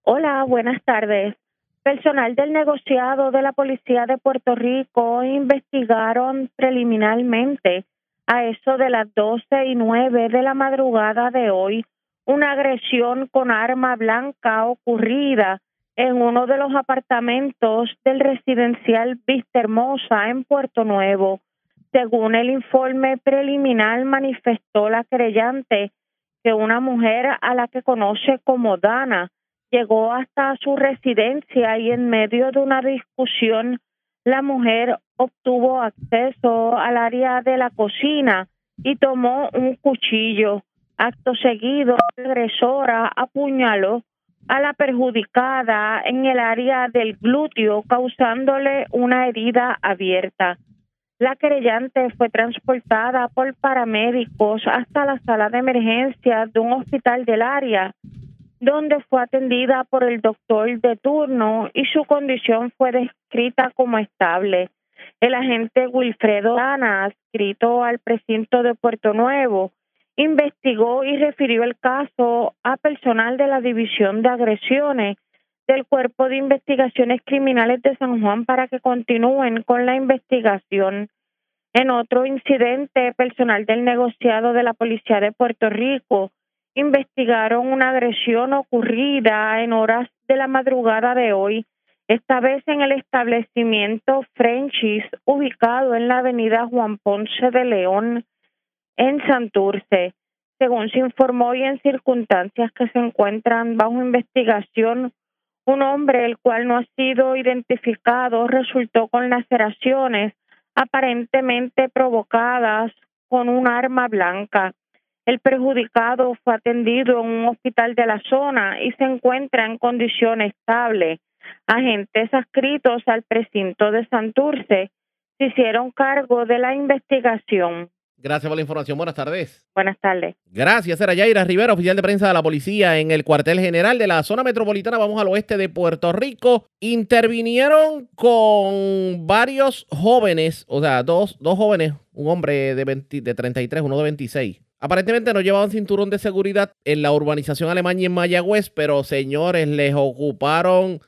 Hola, buenas tardes. Personal del negociado de la Policía de Puerto Rico investigaron preliminarmente a eso de las doce y nueve de la madrugada de hoy una agresión con arma blanca ocurrida en uno de los apartamentos del residencial Vista Hermosa en Puerto Nuevo. Según el informe preliminar, manifestó la creyente que una mujer a la que conoce como Dana llegó hasta su residencia y en medio de una discusión la mujer obtuvo acceso al área de la cocina y tomó un cuchillo. Acto seguido, la agresora apuñaló a la perjudicada en el área del glúteo, causándole una herida abierta. La querellante fue transportada por paramédicos hasta la sala de emergencia de un hospital del área, donde fue atendida por el doctor de turno y su condición fue descrita como estable. El agente Wilfredo Ana, adscrito al precinto de Puerto Nuevo, investigó y refirió el caso a personal de la División de Agresiones del Cuerpo de Investigaciones Criminales de San Juan para que continúen con la investigación. En otro incidente, personal del negociado de la Policía de Puerto Rico investigaron una agresión ocurrida en horas de la madrugada de hoy, esta vez en el establecimiento Frenchis, ubicado en la avenida Juan Ponce de León, en Santurce. Según se informó y en circunstancias que se encuentran bajo investigación, un hombre, el cual no ha sido identificado, resultó con laceraciones aparentemente provocadas con un arma blanca. El perjudicado fue atendido en un hospital de la zona y se encuentra en condición estable. Agentes adscritos al precinto de Santurce se hicieron cargo de la investigación. Gracias por la información. Buenas tardes. Buenas tardes. Gracias, era Yaira Rivera, oficial de prensa de la policía en el cuartel general de la zona metropolitana. Vamos al oeste de Puerto Rico. Intervinieron con varios jóvenes, o sea, dos, dos jóvenes, un hombre de, 20, de 33, uno de 26. Aparentemente no llevaban cinturón de seguridad en la urbanización alemana y en Mayagüez, pero señores, les ocuparon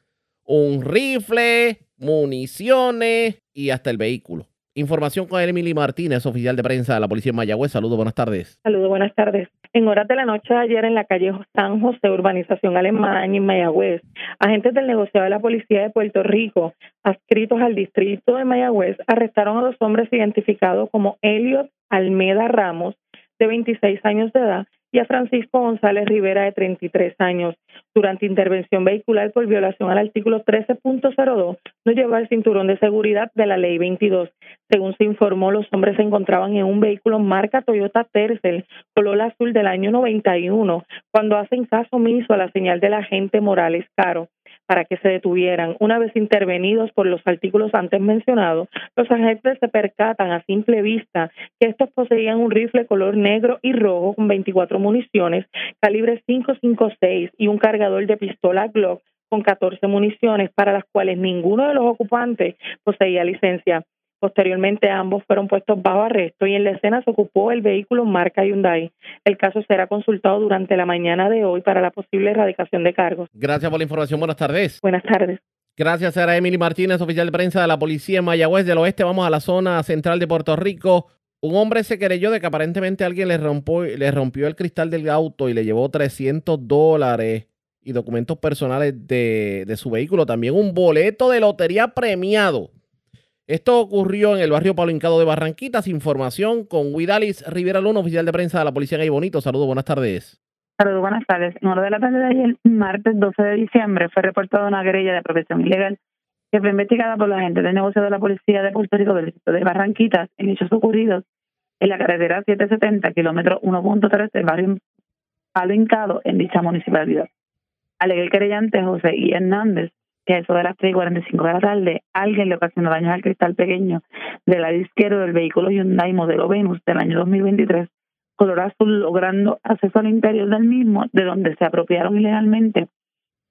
un rifle, municiones y hasta el vehículo. Información con Emily Martínez, oficial de prensa de la Policía de Mayagüez. Saludos, buenas tardes. Saludos, buenas tardes. En horas de la noche de ayer en la calle San José, urbanización alemana en Mayagüez, agentes del negociado de la Policía de Puerto Rico, adscritos al distrito de Mayagüez, arrestaron a dos hombres identificados como Elliot Almeda Ramos, de 26 años de edad, y a Francisco González Rivera, de 33 años. Durante intervención vehicular por violación al artículo 13.02, no lleva el cinturón de seguridad de la Ley 22. Según se informó, los hombres se encontraban en un vehículo marca Toyota Tercel, color azul del año 91, cuando hacen caso omiso a la señal del agente Morales Caro para que se detuvieran. Una vez intervenidos por los artículos antes mencionados, los agentes se percatan a simple vista que estos poseían un rifle color negro y rojo con 24 municiones, calibre 5.56 y un cargador de pistola Glock con 14 municiones para las cuales ninguno de los ocupantes poseía licencia. Posteriormente, ambos fueron puestos bajo arresto y en la escena se ocupó el vehículo marca Hyundai. El caso será consultado durante la mañana de hoy para la posible erradicación de cargos. Gracias por la información. Buenas tardes. Buenas tardes. Gracias, a Emily Martínez, oficial de prensa de la policía en Mayagüez del Oeste. Vamos a la zona central de Puerto Rico. Un hombre se querelló de que aparentemente alguien le rompió, le rompió el cristal del auto y le llevó 300 dólares y documentos personales de, de su vehículo. También un boleto de lotería premiado Esto ocurrió en el barrio Palo de Barranquitas. Información con Huidalis Rivera Luna, oficial de prensa de la Policía de Bonito. Saludos, buenas tardes. Saludos, buenas tardes. En hora de la tarde de ayer, martes 12 de diciembre, fue reportada una guerrilla de protección ilegal que fue investigada por la gente del negocio de la Policía de Puerto Rico del distrito de Barranquitas en hechos ocurridos en la carretera 770, kilómetro 1.3 del barrio Palo Hincado en dicha municipalidad. Alegó el querellante José I. Hernández que a eso de las 3.45 de la tarde alguien le ocasionó daños al cristal pequeño del lado izquierdo del vehículo Hyundai modelo Venus del año 2023, color azul, logrando acceso al interior del mismo, de donde se apropiaron ilegalmente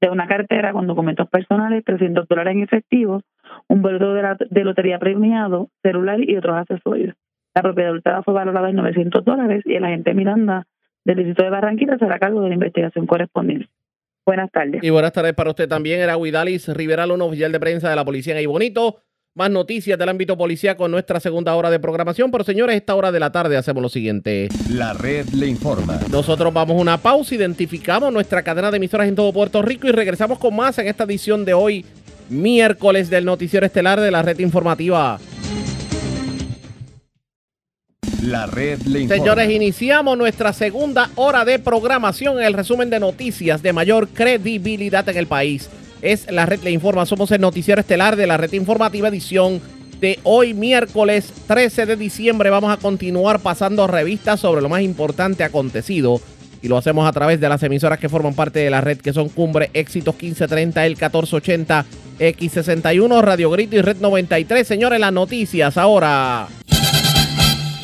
de una cartera con documentos personales, 300 dólares en efectivo, un boleto de, de lotería premiado, celular y otros accesorios. La propiedad adulterada fue valorada en 900 dólares y el agente Miranda del distrito de Barranquilla será cargo de la investigación correspondiente. Buenas tardes. Y buenas tardes para usted también. Era Huidalis Rivera, un oficial de prensa de la policía en Bonito. Más noticias del ámbito policía con nuestra segunda hora de programación. Pero señores, esta hora de la tarde hacemos lo siguiente. La red le informa. Nosotros vamos a una pausa, identificamos nuestra cadena de emisoras en todo Puerto Rico y regresamos con más en esta edición de hoy, miércoles del noticiero estelar de la red informativa. La red le informa. Señores, iniciamos nuestra segunda hora de programación en el resumen de noticias de mayor credibilidad en el país. Es la red le informa. Somos el noticiero estelar de la red informativa edición de hoy miércoles 13 de diciembre. Vamos a continuar pasando revistas sobre lo más importante acontecido y lo hacemos a través de las emisoras que forman parte de la red que son Cumbre, Éxitos 1530, el 1480, X61, Radio Grito y Red 93. Señores, las noticias ahora.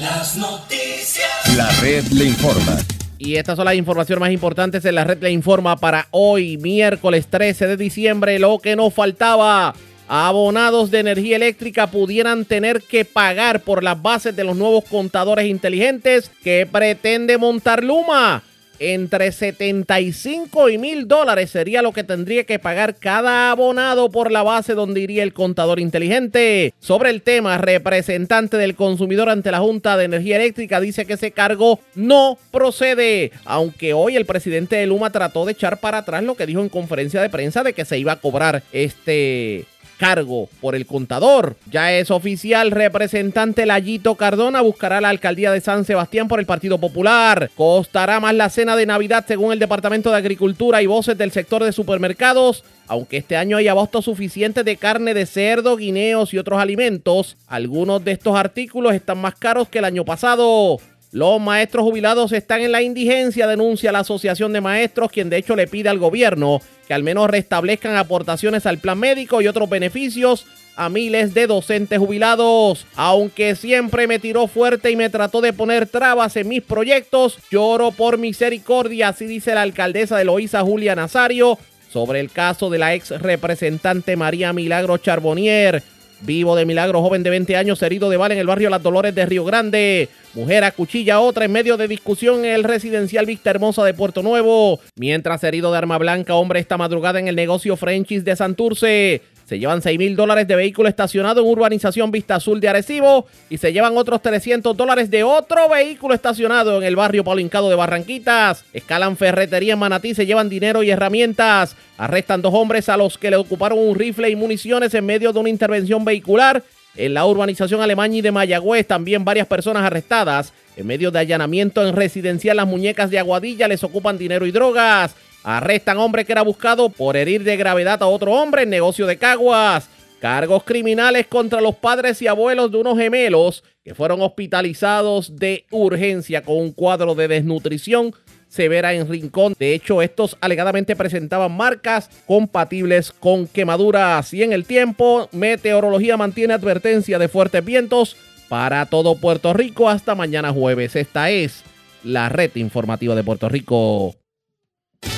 Las noticias. La red le informa. Y estas son las informaciones más importantes en la red le informa para hoy, miércoles 13 de diciembre. Lo que nos faltaba. Abonados de energía eléctrica pudieran tener que pagar por las bases de los nuevos contadores inteligentes que pretende montar Luma entre 75 y mil dólares sería lo que tendría que pagar cada abonado por la base donde iría el contador inteligente. Sobre el tema, representante del consumidor ante la Junta de Energía Eléctrica dice que ese cargo no procede, aunque hoy el presidente de Luma trató de echar para atrás lo que dijo en conferencia de prensa de que se iba a cobrar este cargo por el contador. Ya es oficial, representante Layito Cardona buscará la alcaldía de San Sebastián por el Partido Popular. Costará más la cena de Navidad según el Departamento de Agricultura y voces del sector de supermercados. Aunque este año hay abasto suficiente de carne de cerdo, guineos y otros alimentos, algunos de estos artículos están más caros que el año pasado. Los maestros jubilados están en la indigencia, denuncia la Asociación de Maestros, quien de hecho le pide al gobierno que al menos restablezcan aportaciones al plan médico y otros beneficios a miles de docentes jubilados. Aunque siempre me tiró fuerte y me trató de poner trabas en mis proyectos, lloro por misericordia, así dice la alcaldesa de Loíza, Julia Nazario, sobre el caso de la ex representante María Milagro Charbonnier. Vivo de milagro, joven de 20 años, herido de bala en el barrio Las Dolores de Río Grande. Mujer acuchilla otra en medio de discusión en el residencial Vista Hermosa de Puerto Nuevo. Mientras herido de arma blanca, hombre esta madrugada en el negocio Frenchis de Santurce. Se llevan 6 mil dólares de vehículo estacionado en urbanización Vista Azul de Arecibo y se llevan otros 300 dólares de otro vehículo estacionado en el barrio Paulincado de Barranquitas. Escalan ferretería en Manatí, se llevan dinero y herramientas. Arrestan dos hombres a los que le ocuparon un rifle y municiones en medio de una intervención vehicular. En la urbanización Alemania y de Mayagüez también varias personas arrestadas. En medio de allanamiento en residencial Las Muñecas de Aguadilla les ocupan dinero y drogas. Arrestan hombre que era buscado por herir de gravedad a otro hombre en negocio de Caguas. Cargos criminales contra los padres y abuelos de unos gemelos que fueron hospitalizados de urgencia con un cuadro de desnutrición severa en Rincón. De hecho, estos alegadamente presentaban marcas compatibles con quemaduras. Y en el tiempo, meteorología mantiene advertencia de fuertes vientos para todo Puerto Rico hasta mañana jueves. Esta es la red informativa de Puerto Rico.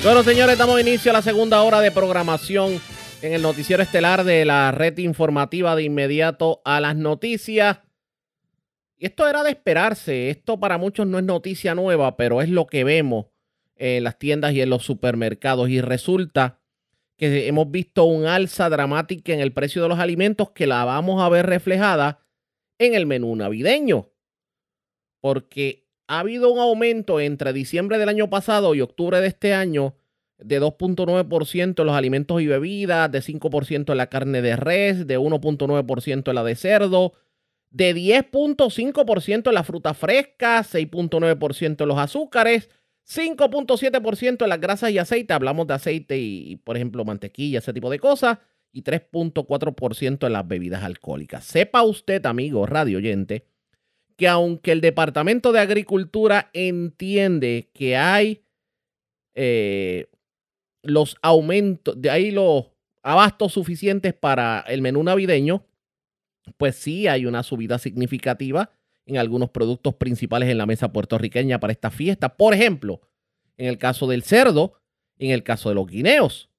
Bueno, señores, damos inicio a la segunda hora de programación en el noticiero estelar de la red informativa de inmediato a las noticias. Y esto era de esperarse. Esto para muchos no es noticia nueva, pero es lo que vemos en las tiendas y en los supermercados. Y resulta que hemos visto un alza dramática en el precio de los alimentos que la vamos a ver reflejada en el menú navideño. Porque ha habido un aumento entre diciembre del año pasado y octubre de este año de 2.9% en los alimentos y bebidas, de 5% en la carne de res, de 1.9% en la de cerdo, de 10.5% en la fruta fresca, 6.9% en los azúcares, 5.7% en las grasas y aceite, hablamos de aceite y, por ejemplo, mantequilla, ese tipo de cosas, y 3.4% en las bebidas alcohólicas. Sepa usted, amigo radio oyente, que aunque el Departamento de Agricultura entiende que hay eh, los aumentos, de ahí los abastos suficientes para el menú navideño, pues sí hay una subida significativa en algunos productos principales en la mesa puertorriqueña para esta fiesta. Por ejemplo, en el caso del cerdo, en el caso de los guineos.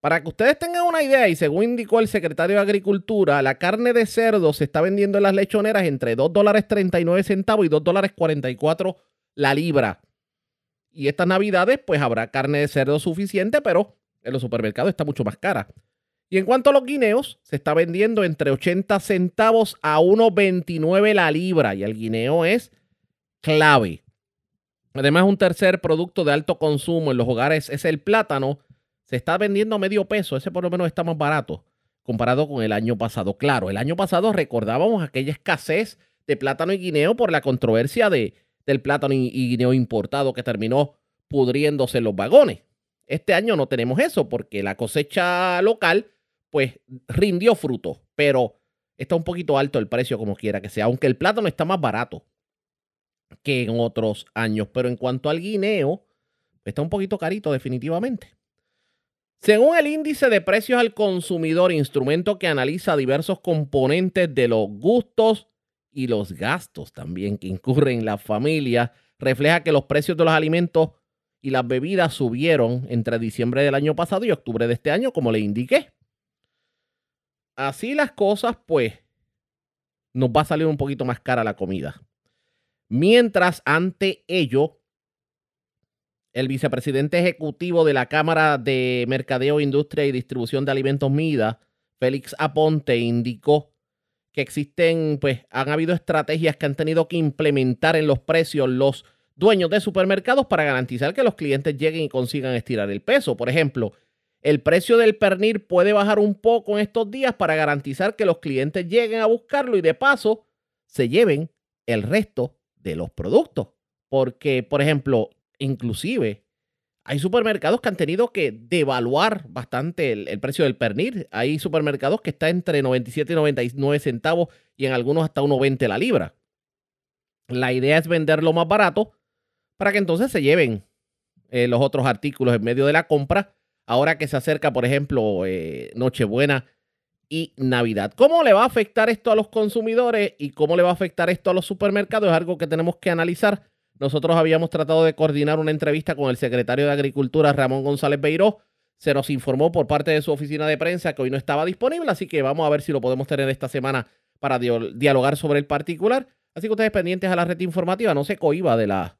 Para que ustedes tengan una idea, y según indicó el secretario de Agricultura, la carne de cerdo se está vendiendo en las lechoneras entre 2 dólares 39 centavos y 2 dólares 44 la libra. Y estas navidades, pues habrá carne de cerdo suficiente, pero en los supermercados está mucho más cara. Y en cuanto a los guineos, se está vendiendo entre 80 centavos a 1,29 la libra. Y el guineo es clave. Además, un tercer producto de alto consumo en los hogares es el plátano. Se está vendiendo a medio peso. Ese por lo menos está más barato comparado con el año pasado. Claro, el año pasado recordábamos aquella escasez de plátano y guineo por la controversia de del plátano y, guineo importado que terminó pudriéndose en los vagones. Este año no tenemos eso porque la cosecha local pues rindió fruto, pero está un poquito alto el precio como quiera que sea, aunque el plátano está más barato que en otros años, pero en cuanto al guineo, está un poquito carito definitivamente. Según el índice de precios al consumidor, instrumento que analiza diversos componentes de los gustos y los gastos también que incurren la familia, refleja que los precios de los alimentos y las bebidas subieron entre diciembre del año pasado y octubre de este año, como le indiqué. Así las cosas, pues, nos va a salir un poquito más cara la comida. Mientras, ante ello, el vicepresidente ejecutivo de la Cámara de Mercadeo, Industria y Distribución de Alimentos MIDA, Félix Aponte, indicó que existen, pues han habido estrategias que han tenido que implementar en los precios los dueños de supermercados para garantizar que los clientes lleguen y consigan estirar el peso. Por ejemplo, el precio del pernil puede bajar un poco en estos días para garantizar que los clientes lleguen a buscarlo y de paso se lleven el resto de los productos. Porque, por ejemplo, inclusive hay supermercados que han tenido que devaluar bastante el, precio del pernil. Hay supermercados que está entre 97 y 99 centavos y en algunos hasta 1,20 la libra. La idea es venderlo más barato para que entonces se lleven eh, los otros artículos en medio de la compra. Ahora que se acerca, por ejemplo, eh, Nochebuena y Navidad. ¿Cómo le va a afectar esto a los consumidores y cómo le va a afectar esto a los supermercados? Es algo que tenemos que analizar nosotros habíamos tratado de coordinar una entrevista con el secretario de Agricultura, Ramón González Beiró. Se nos informó por parte de su oficina de prensa que hoy no estaba disponible, así que vamos a ver si lo podemos tener esta semana para dialogar sobre el particular. Así que ustedes pendientes a la red informativa, no se cohiba de la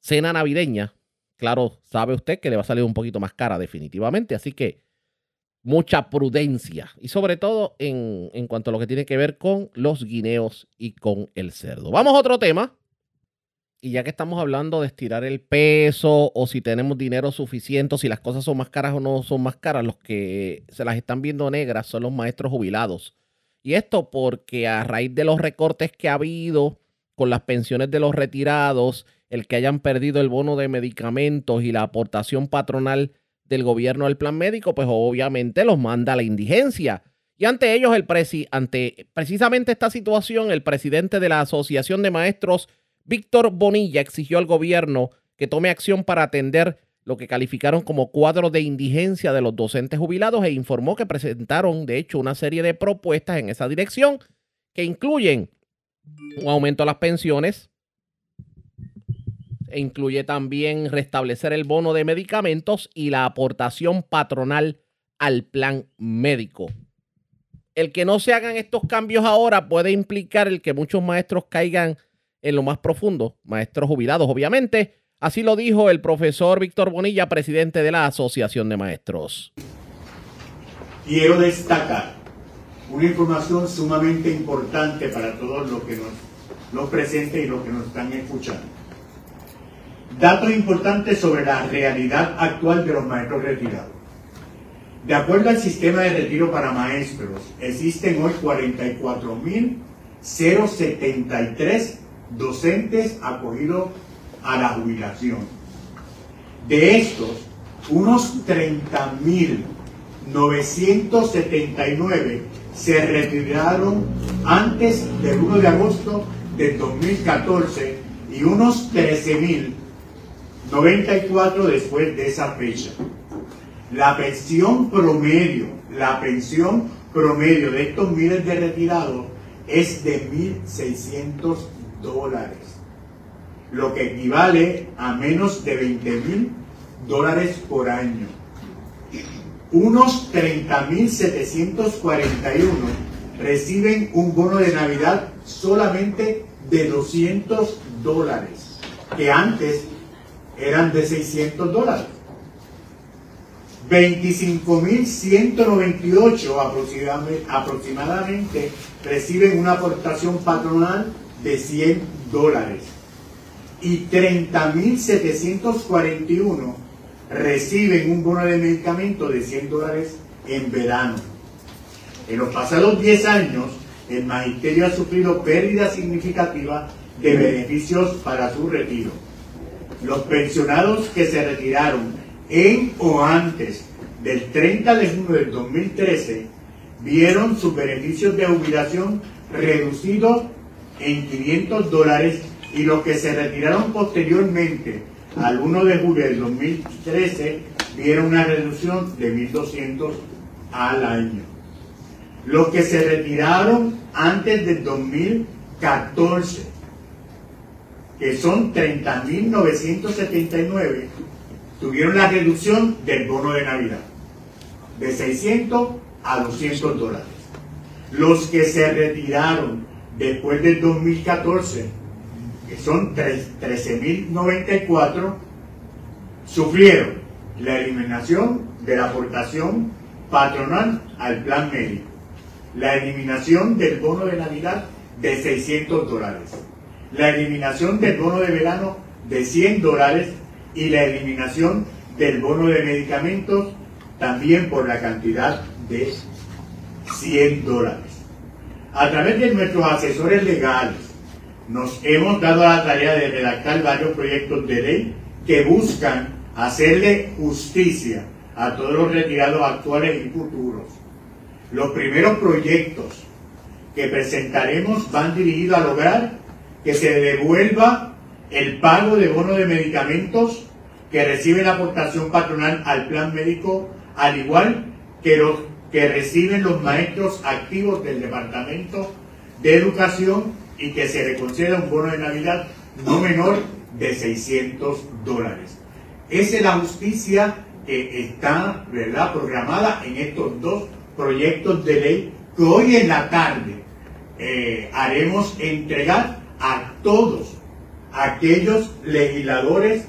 cena navideña. Claro, sabe usted que le va a salir un poquito más cara definitivamente, así que mucha prudencia y sobre todo en, en cuanto a lo que tiene que ver con los guineos y con el cerdo. Vamos a otro tema y ya que estamos hablando de estirar el peso o si tenemos dinero suficiente, si las cosas son más caras o no son más caras, los que se las están viendo negras son los maestros jubilados. Y esto porque a raíz de los recortes que ha habido con las pensiones de los retirados, el que hayan perdido el bono de medicamentos y la aportación patronal del gobierno al plan médico, pues obviamente los manda a la indigencia. Y ante ellos, el presi ante precisamente esta situación, el presidente de la Asociación de Maestros Víctor Bonilla exigió al gobierno que tome acción para atender lo que calificaron como cuadro de indigencia de los docentes jubilados e informó que presentaron, de hecho, una serie de propuestas en esa dirección que incluyen un aumento a las pensiones, e incluye también restablecer el bono de medicamentos y la aportación patronal al plan médico. El que no se hagan estos cambios ahora puede implicar el que muchos maestros caigan en lo más profundo, maestros jubilados, obviamente. Así lo dijo el profesor Víctor Bonilla, presidente de la Asociación de Maestros. Quiero destacar una información sumamente importante para todos los que nos los y los que nos están escuchando. Datos importantes sobre la realidad actual de los maestros retirados. De acuerdo al sistema de retiro para maestros, existen hoy 44.073 docentes acogidos a la jubilación. De estos, unos 30.979 se retiraron antes del 1 de agosto de 2014 y unos 13.094 después de esa fecha. La pensión promedio, la pensión promedio de estos miles de retirados es de 1.600 dólares, lo que equivale a menos de 20 mil dólares por año. Unos 30.741 reciben un bono de Navidad solamente de 200 dólares, que antes eran de 600 dólares. 25.198 aproximadamente reciben una aportación patronal de 100 dólares y 30.741 reciben un bono de medicamento de 100 dólares en verano. En los pasados 10 años, el magisterio ha sufrido pérdidas significativas de beneficios para su retiro. Los pensionados que se retiraron en o antes del 30 de junio del 2013 vieron sus beneficios de jubilación reducidos en 500 dólares y los que se retiraron posteriormente al 1 de julio del 2013 vieron una reducción de 1.200 al año. Los que se retiraron antes del 2014, que son 30.979, tuvieron la reducción del bono de Navidad, de 600 a 200 dólares. Los que se retiraron después del 2014, que son 13.094, sufrieron la eliminación de la aportación patronal al plan médico, la eliminación del bono de Navidad de 600 dólares, la eliminación del bono de verano de 100 dólares y la eliminación del bono de medicamentos también por la cantidad de 100 dólares. A través de nuestros asesores legales nos hemos dado la tarea de redactar varios proyectos de ley que buscan hacerle justicia a todos los retirados actuales y futuros. Los primeros proyectos que presentaremos van dirigidos a lograr que se devuelva el pago de bono de medicamentos que reciben la aportación patronal al plan médico, al igual que los que reciben los maestros activos del Departamento de Educación y que se le conceda un bono de Navidad no menor de 600 dólares. Esa es la justicia que está ¿verdad? programada en estos dos proyectos de ley que hoy en la tarde eh, haremos entregar a todos aquellos legisladores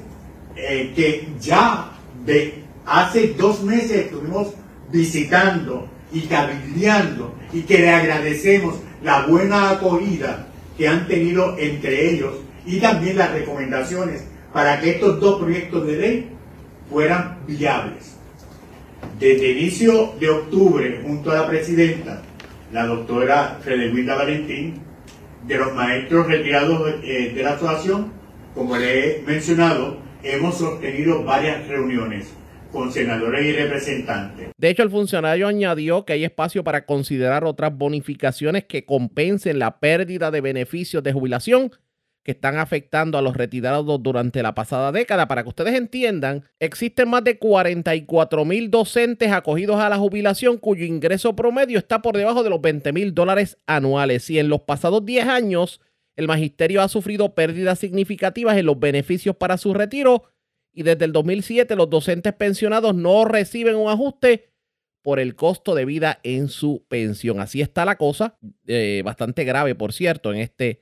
eh, que ya de hace dos meses estuvimos visitando y cabildeando y que le agradecemos la buena acogida que han tenido entre ellos y también las recomendaciones para que estos dos proyectos de ley fueran viables. Desde inicio de octubre, junto a la presidenta, la doctora Frederica Valentín, de los maestros retirados eh, de la asociación, como le he mencionado, hemos sostenido varias reuniones con senadores y representantes. De hecho, el funcionario añadió que hay espacio para considerar otras bonificaciones que compensen la pérdida de beneficios de jubilación que están afectando a los retirados durante la pasada década. Para que ustedes entiendan, existen más de 44 mil docentes acogidos a la jubilación cuyo ingreso promedio está por debajo de los 20 mil dólares anuales. Y en los pasados 10 años, el magisterio ha sufrido pérdidas significativas en los beneficios para su retiro y desde el 2007 los docentes pensionados no reciben un ajuste por el costo de vida en su pensión. Así está la cosa, eh, bastante grave, por cierto, en este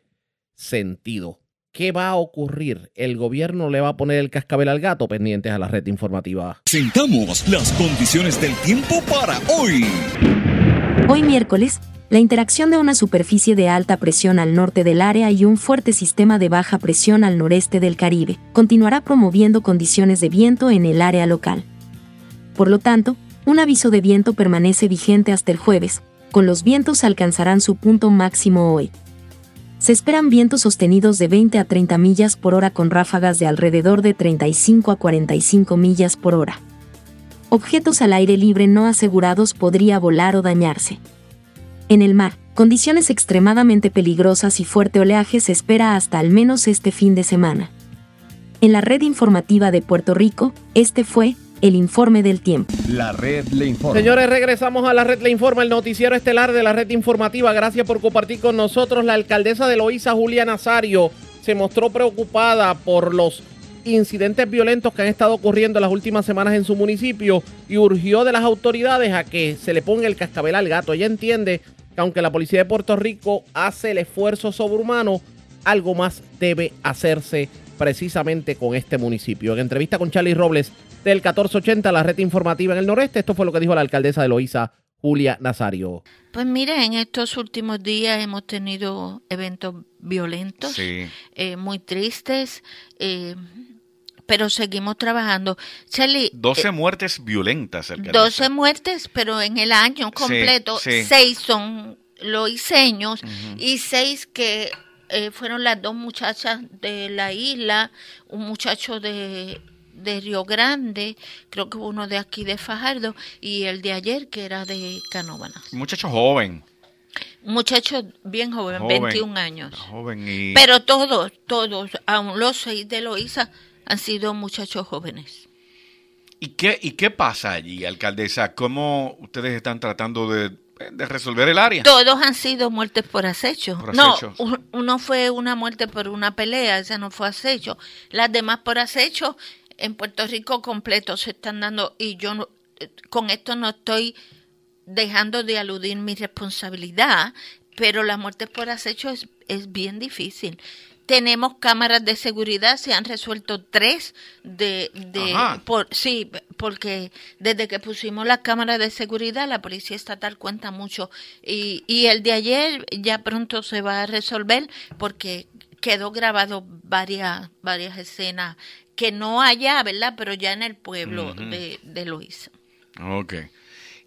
sentido. ¿Qué va a ocurrir? ¿El gobierno le va a poner el cascabel al gato pendientes a la red informativa? Sentamos las condiciones del tiempo para hoy. Hoy miércoles, la interacción de una superficie de alta presión al norte del área y un fuerte sistema de baja presión al noreste del Caribe continuará promoviendo condiciones de viento en el área local. Por lo tanto, un aviso de viento permanece vigente hasta el jueves, con los vientos alcanzarán su punto máximo hoy. Se esperan vientos sostenidos de 20 a 30 millas por hora con ráfagas de alrededor de 35 a 45 millas por hora. Objetos al aire libre no asegurados podría volar o dañarse. En el mar, condiciones extremadamente peligrosas y fuerte oleaje se espera hasta al menos este fin de semana. En la red informativa de Puerto Rico, este fue el informe del tiempo. La red le informa. Señores, regresamos a la red le informa, el noticiero estelar de la red informativa. Gracias por compartir con nosotros. La alcaldesa de Loíza, Julia Nazario, se mostró preocupada por los incidentes violentos que han estado ocurriendo en las últimas semanas en su municipio y urgió de las autoridades a que se le ponga el cascabel al gato. Ella entiende que aunque la policía de Puerto Rico hace el esfuerzo sobrehumano, algo más debe hacerse precisamente con este municipio. En entrevista con Charlie Robles del 1480, la red informativa en el noreste, esto fue lo que dijo la alcaldesa de Loíza, Julia Nazario. Pues mire, en estos últimos días hemos tenido eventos violentos, eh, muy tristes, eh, pero seguimos trabajando. Charlie. 12 eh, muertes violentas. Alcaldesa. 12 muertes, pero en el año completo, 6 son loiseños y 6 que eh, fueron las dos muchachas de la isla, un muchacho de, de Río Grande, creo que uno de aquí de Fajardo, y el de ayer que era de Canóvanas. Un muchacho joven. Muchacho bien joven, 21 años. Pero todos, todos, aún los seis de Loíza, han sido muchachos jóvenes. ¿Y qué, ¿Y qué pasa allí, alcaldesa? ¿Cómo ustedes están tratando de de resolver el área. Todos han sido muertes por acecho. No, uno fue una muerte por una pelea, esa no fue acecho. Las demás por acecho en Puerto Rico completo se están dando y yo con esto no estoy dejando de aludir mi responsabilidad, pero las muertes por acecho es, es bien difícil. Tenemos cámaras de seguridad, se han resuelto tres de, de por, sí, porque desde que pusimos las cámaras de seguridad, la policía estatal cuenta mucho y, y el de ayer ya pronto se va a resolver porque quedó grabado varias varias escenas que no allá, ¿verdad? Pero ya en el pueblo de, de Luisa. Ok.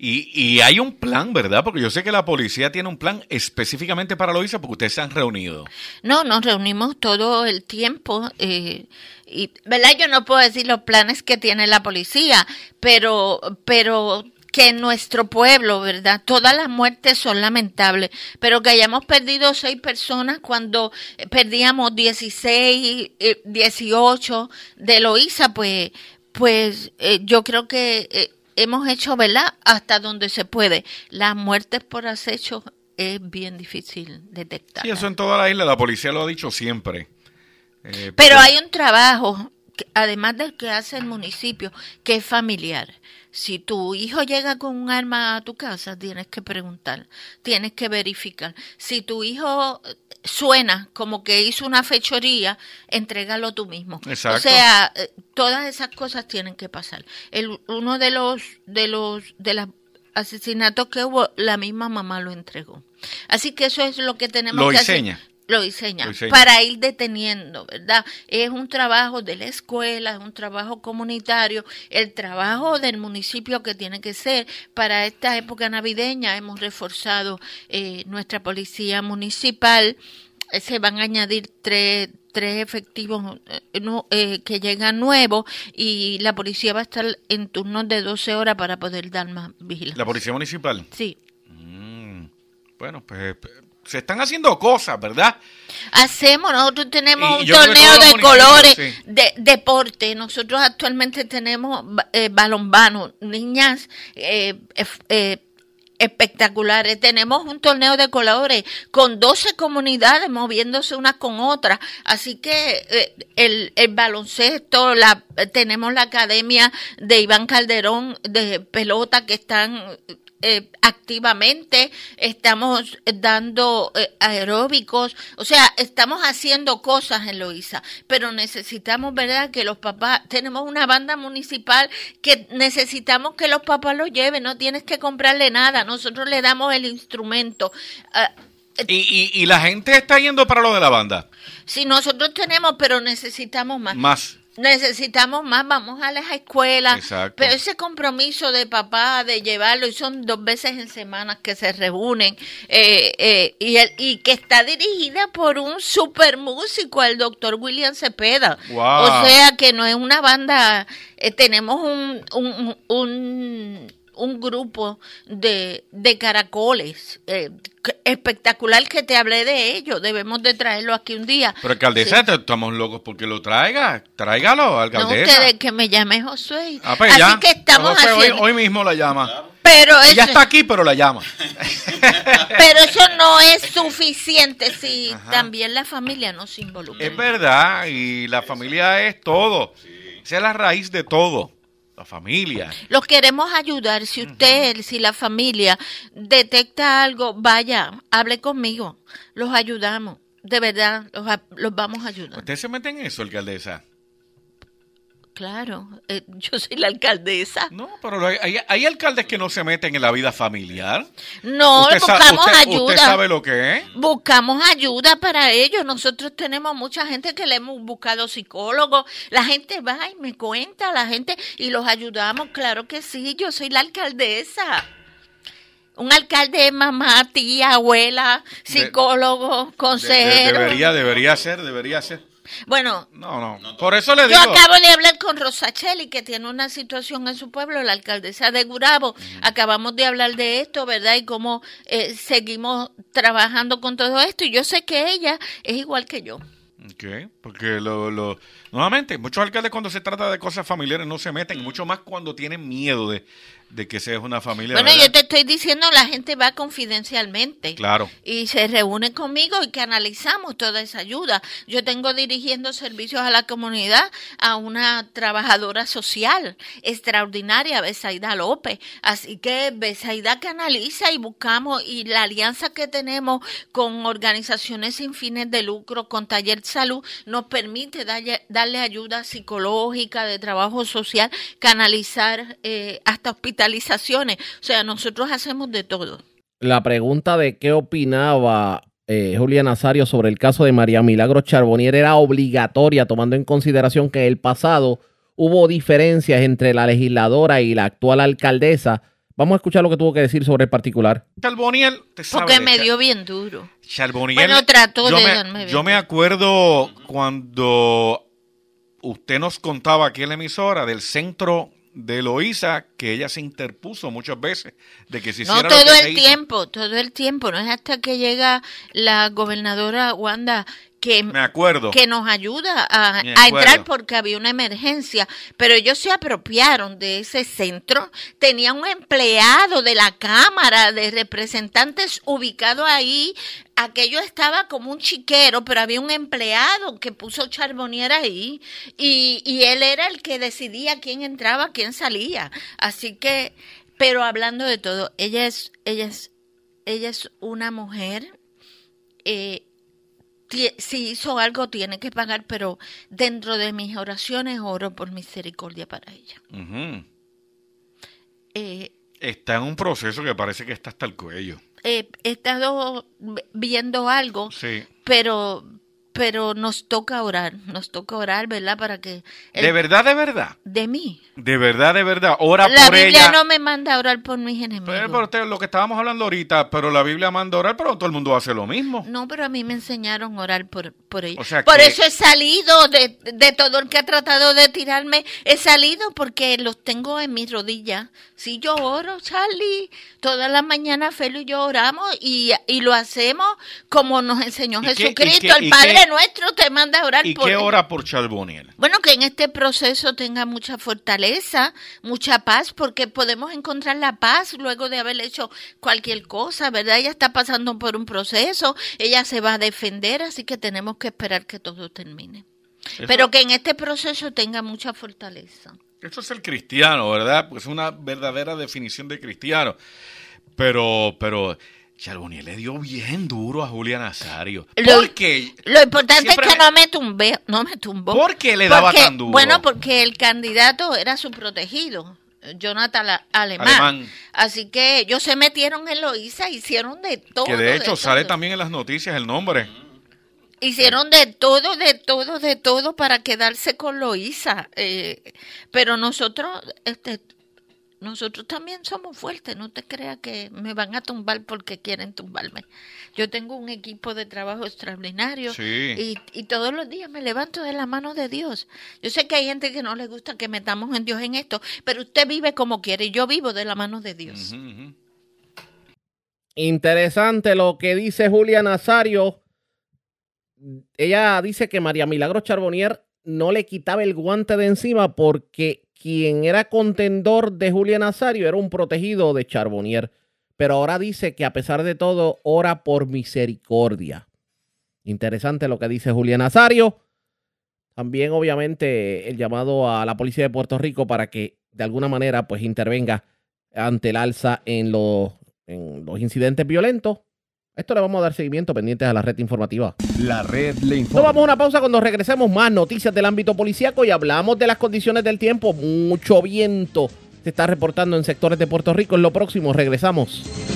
Y, y, hay un plan, ¿verdad? Porque yo sé que la policía tiene un plan específicamente para Loíza porque ustedes se han reunido. No, nos reunimos todo el tiempo. Eh, y, ¿verdad? Yo no puedo decir los planes que tiene la policía, pero, pero que en nuestro pueblo, ¿verdad? Todas las muertes son lamentables, pero que hayamos perdido seis personas cuando perdíamos 16, 18 eh, de Loíza, pues, pues eh, yo creo que hemos hecho, ¿verdad? Hasta donde se puede. Las muertes por acecho es bien difícil detectar. Y eso en toda la isla, la policía lo ha dicho siempre. Eh, pero hay un trabajo, además del que hace el municipio, que es familiar. Si tu hijo llega con un arma a tu casa, tienes que preguntar, tienes que verificar. Si tu hijo suena como que hizo una fechoría, entrégalo tú mismo. Exacto. O sea, eh, todas esas cosas tienen que pasar. El, uno de los de los de los asesinatos que hubo, la misma mamá lo entregó. Así que eso es lo que tenemos que hacer lo diseña, para ir deteniendo, ¿verdad? Es un trabajo de la escuela, es un trabajo comunitario, el trabajo del municipio que tiene que ser. Para esta época navideña hemos reforzado eh, nuestra policía municipal, eh, se van a añadir tres, tres efectivos eh, que llegan nuevos y la policía va a estar en turnos de 12 horas para poder dar más vigilancia. ¿La policía municipal? Sí. Mm, bueno, pues se están haciendo cosas, ¿verdad? Hacemos, nosotros tenemos un torneo de colores, de deporte. Nosotros actualmente tenemos eh, niñas eh, eh, espectaculares. Tenemos un torneo de colores con 12 comunidades moviéndose unas con otras. Así que eh, el, el, baloncesto, la, tenemos la academia de Iván Calderón de pelota que están eh, activamente, estamos dando eh, aeróbicos, o sea, estamos haciendo cosas en Loíza, pero necesitamos, ¿verdad?, que los papás, tenemos una banda municipal que necesitamos que los papás lo lleven, no tienes que comprarle nada, nosotros le damos el instrumento. Ah, y, y, y la gente está yendo para lo de la banda. si nosotros tenemos, pero necesitamos más. Más. Necesitamos más, vamos a las escuelas. Exacto. Pero ese compromiso de papá de llevarlo, y son dos veces en semana que se reúnen, eh, eh, y, el- y que está dirigida por un super músico, el doctor William Cepeda. Wow. O sea que no es una banda, eh, tenemos un, un, un, un grupo de, de caracoles eh, que- espectacular que te hablé de ellos. Debemos de traerlo aquí un día. Pero alcaldesa, estamos locos porque lo traiga. Tráigalo, No, alcaldesa. ustedes que me llame Josué. Ah, pues Así ya. que estamos José hoy- haciendo. hoy, mismo la llama. Pero Ella eso, está aquí, pero la llama. pero eso no es suficiente si también la familia no se involucra. Es verdad, y la familia es todo. Esa es la raíz de todo. La familia. Los queremos ayudar. Si usted, si la familia detecta algo, vaya, hable conmigo. Los ayudamos. De verdad, los, los vamos a ayudar. ¿Usted se mete en eso, alcaldesa? Claro, eh, yo soy la alcaldesa. No, pero hay, alcaldes que no se meten en la vida familiar. No, Usted buscamos usted- ayuda. ¿Usted sabe lo que es? Buscamos ayuda para ellos. Nosotros tenemos mucha gente que le hemos buscado psicólogos. La gente va y me cuenta, la gente, y los ayudamos. Claro que sí, yo soy la alcaldesa. Un alcalde es mamá, tía, abuela, psicólogo, De- consejero. debería, debería ser, debería ser. Bueno, No, no. Por eso le yo digo. acabo de hablar con Rosacheli, que tiene una situación en su pueblo, la alcaldesa de Gurabo. Acabamos de hablar de esto, ¿verdad? Y cómo eh, seguimos trabajando con todo esto. Y yo sé que ella es igual que yo. Ok, porque lo, lo, nuevamente, muchos alcaldes cuando se trata de cosas familiares no se meten, mucho más cuando tienen miedo de, de que sea una familia. Bueno, ¿verdad? yo te estoy diciendo, la gente va confidencialmente. Claro. Y se reúne conmigo y que analizamos toda esa ayuda. Yo tengo dirigiendo servicios a la comunidad a una trabajadora social extraordinaria, Besaida López. Así que Besaida que analiza y buscamos y la alianza que tenemos con organizaciones sin fines de lucro, con Taller Salud, nos permite darle, darle ayuda psicológica, de trabajo social, canalizar eh, hasta hospitalizaciones. O sea, nosotros hacemos de todo. La pregunta de qué opinaba eh, Julia Nazario sobre el caso de María Milagro Charbonnier era obligatoria, tomando en consideración que en el pasado hubo diferencias entre la legisladora y la actual alcaldesa. Vamos a escuchar lo que tuvo que decir sobre el particular. Charboniel, te sabe Porque me dio bien duro. Charboniel, Bueno, trató yo de me, darme Yo me acuerdo cuando usted nos contaba aquí en la emisora del centro de Loíza, que ella se interpuso muchas veces de que se No hiciera lo todo que el hizo. tiempo, todo el tiempo. No es hasta que llega la gobernadora Wanda que, Me acuerdo. que nos ayuda a, entrar porque había una emergencia. Pero ellos se apropiaron de ese centro. Tenía un empleado de la Cámara de Representantes ubicado ahí. Aquello estaba como un chiquero, pero había un empleado que puso Charbonnier ahí y, y él era el que decidía quién entraba, quién salía. Así que, pero hablando de todo, ella es, ella es, ella es una mujer eh, si hizo algo tiene que pagar, pero dentro de mis oraciones oro por misericordia para ella. Eh, Está en un proceso que parece que está hasta el cuello. eh, he estado viendo algo, Sí. pero pero nos toca orar, nos toca orar, ¿verdad? Para que el- De verdad, de verdad. de mí. De verdad, de verdad. Ora La por Biblia ella. no me manda a orar por mis enemigos. Pero, pero usted, lo que estábamos hablando ahorita, pero la Biblia manda a orar, pero todo el mundo hace lo mismo. No, pero a mí me enseñaron a orar por, por ellos. O sea por que- eso he salido de, de todo el que ha tratado de tirarme. He salido porque los tengo en mis rodillas. Si yo oro, Charlie, todas las mañanas Felo y yo oramos y, y lo hacemos como nos enseñó ¿Y qué- Jesucristo. qué- el y Padre nuestro te manda a orar ¿Y por qué él. ora por Charboniel? Bueno, que en este proceso tenga mucha fortaleza, mucha paz, porque podemos encontrar la paz luego de haber hecho cualquier cosa, ¿verdad? Ella está pasando por un proceso, ella se va a defender, así que tenemos que esperar que todo termine. Eso- Pero que en este proceso tenga mucha fortaleza. Eso es el cristiano, ¿verdad? Pues es una verdadera definición de cristiano. Pero, pero Charbonier le dio bien duro a Julia Nazario. Lo, qué? lo importante es que no me tumbé, no me tumbó. ¿Por qué le daba tan duro? Bueno, porque el candidato era su protegido. Jonathan Alemán. Alemán. Así que ellos se metieron en Loíza, hicieron de todo. Que de hecho sale también en las noticias el nombre. Hicieron de todo, de todo, de todo para quedarse con Loíza. Eh, pero nosotros, este, nosotros también somos fuertes, no te creas que me van a tumbar porque quieren tumbarme. Yo tengo un equipo de trabajo extraordinario y, y, todos los días me levanto de la mano de Dios. Yo sé que hay gente que no le gusta que metamos en Dios en esto, pero usted vive como quiere y yo vivo de la mano de Dios. Interesante lo que dice Julia Nazario. Ella dice que María Milagro Charbonnier no le quitaba el guante de encima porque quien era contendor de Julia Nazario era un protegido de Charbonnier, pero ahora dice que a pesar de todo ora por misericordia. Interesante lo que dice Julia Nazario. También obviamente el llamado a la policía de Puerto Rico para que de alguna manera pues intervenga ante el alza en los, en los incidentes violentos esto le vamos a dar seguimiento pendientes a la red informativa. La red le informa. Nos vamos a una pausa cuando regresemos más noticias del ámbito policíaco y hablamos de las condiciones del tiempo. Mucho viento se está reportando en sectores de Puerto Rico. En lo próximo regresamos.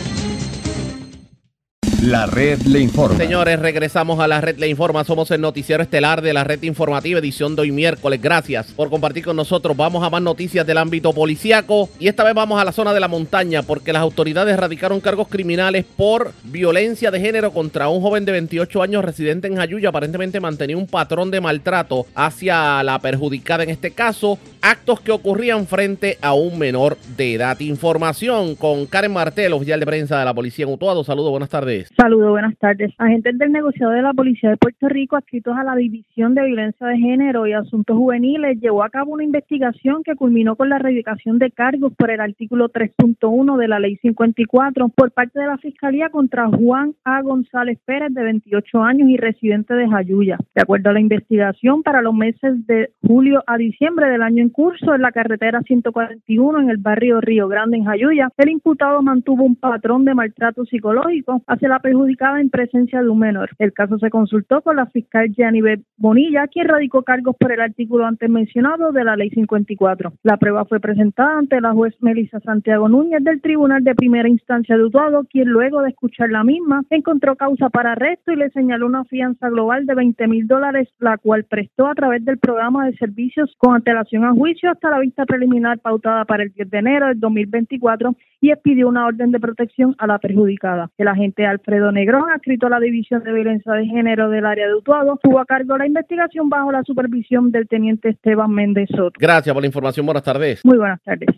La red le informa. Señores, regresamos a la red le informa. Somos el noticiero estelar de la red informativa, edición de hoy miércoles. Gracias por compartir con nosotros. Vamos a más noticias del ámbito policíaco. Y esta vez vamos a la zona de la montaña porque las autoridades radicaron cargos criminales por violencia de género contra un joven de 28 años residente en Jayuya. Aparentemente mantenía un patrón de maltrato hacia la perjudicada en este caso. Actos que ocurrían frente a un menor de edad. Información con Karen Martel, oficial de prensa de la policía en Utuado. Saludos, buenas tardes. Saludos, buenas tardes. Agentes del negociado de la Policía de Puerto Rico, adscritos a la División de Violencia de Género y Asuntos Juveniles, llevó a cabo una investigación que culminó con la erradicación de cargos por el artículo 3.1 de la Ley 54 por parte de la Fiscalía contra Juan A. González Pérez, de 28 años y residente de Jayuya. De acuerdo a la investigación, para los meses de julio a diciembre del año en curso, en la carretera 141 en el barrio Río Grande, en Jayuya, el imputado mantuvo un patrón de maltrato psicológico hacia la perjudicada en presencia de un menor. El caso se consultó con la fiscal Gianibet Bonilla, quien radicó cargos por el artículo antes mencionado de la Ley 54. La prueba fue presentada ante la juez Melissa Santiago Núñez del Tribunal de Primera Instancia de Utuado, quien luego de escuchar la misma encontró causa para arresto y le señaló una fianza global de 20 mil dólares, la cual prestó a través del programa de servicios con antelación a juicio hasta la vista preliminar pautada para el 10 de enero del 2024 y expidió una orden de protección a la perjudicada. El agente Alfredo Negrón, adscrito a la División de Violencia de Género del área de Utuado, tuvo a cargo la investigación bajo la supervisión del teniente Esteban Méndez Soto. Gracias por la información. Buenas tardes. Muy buenas tardes.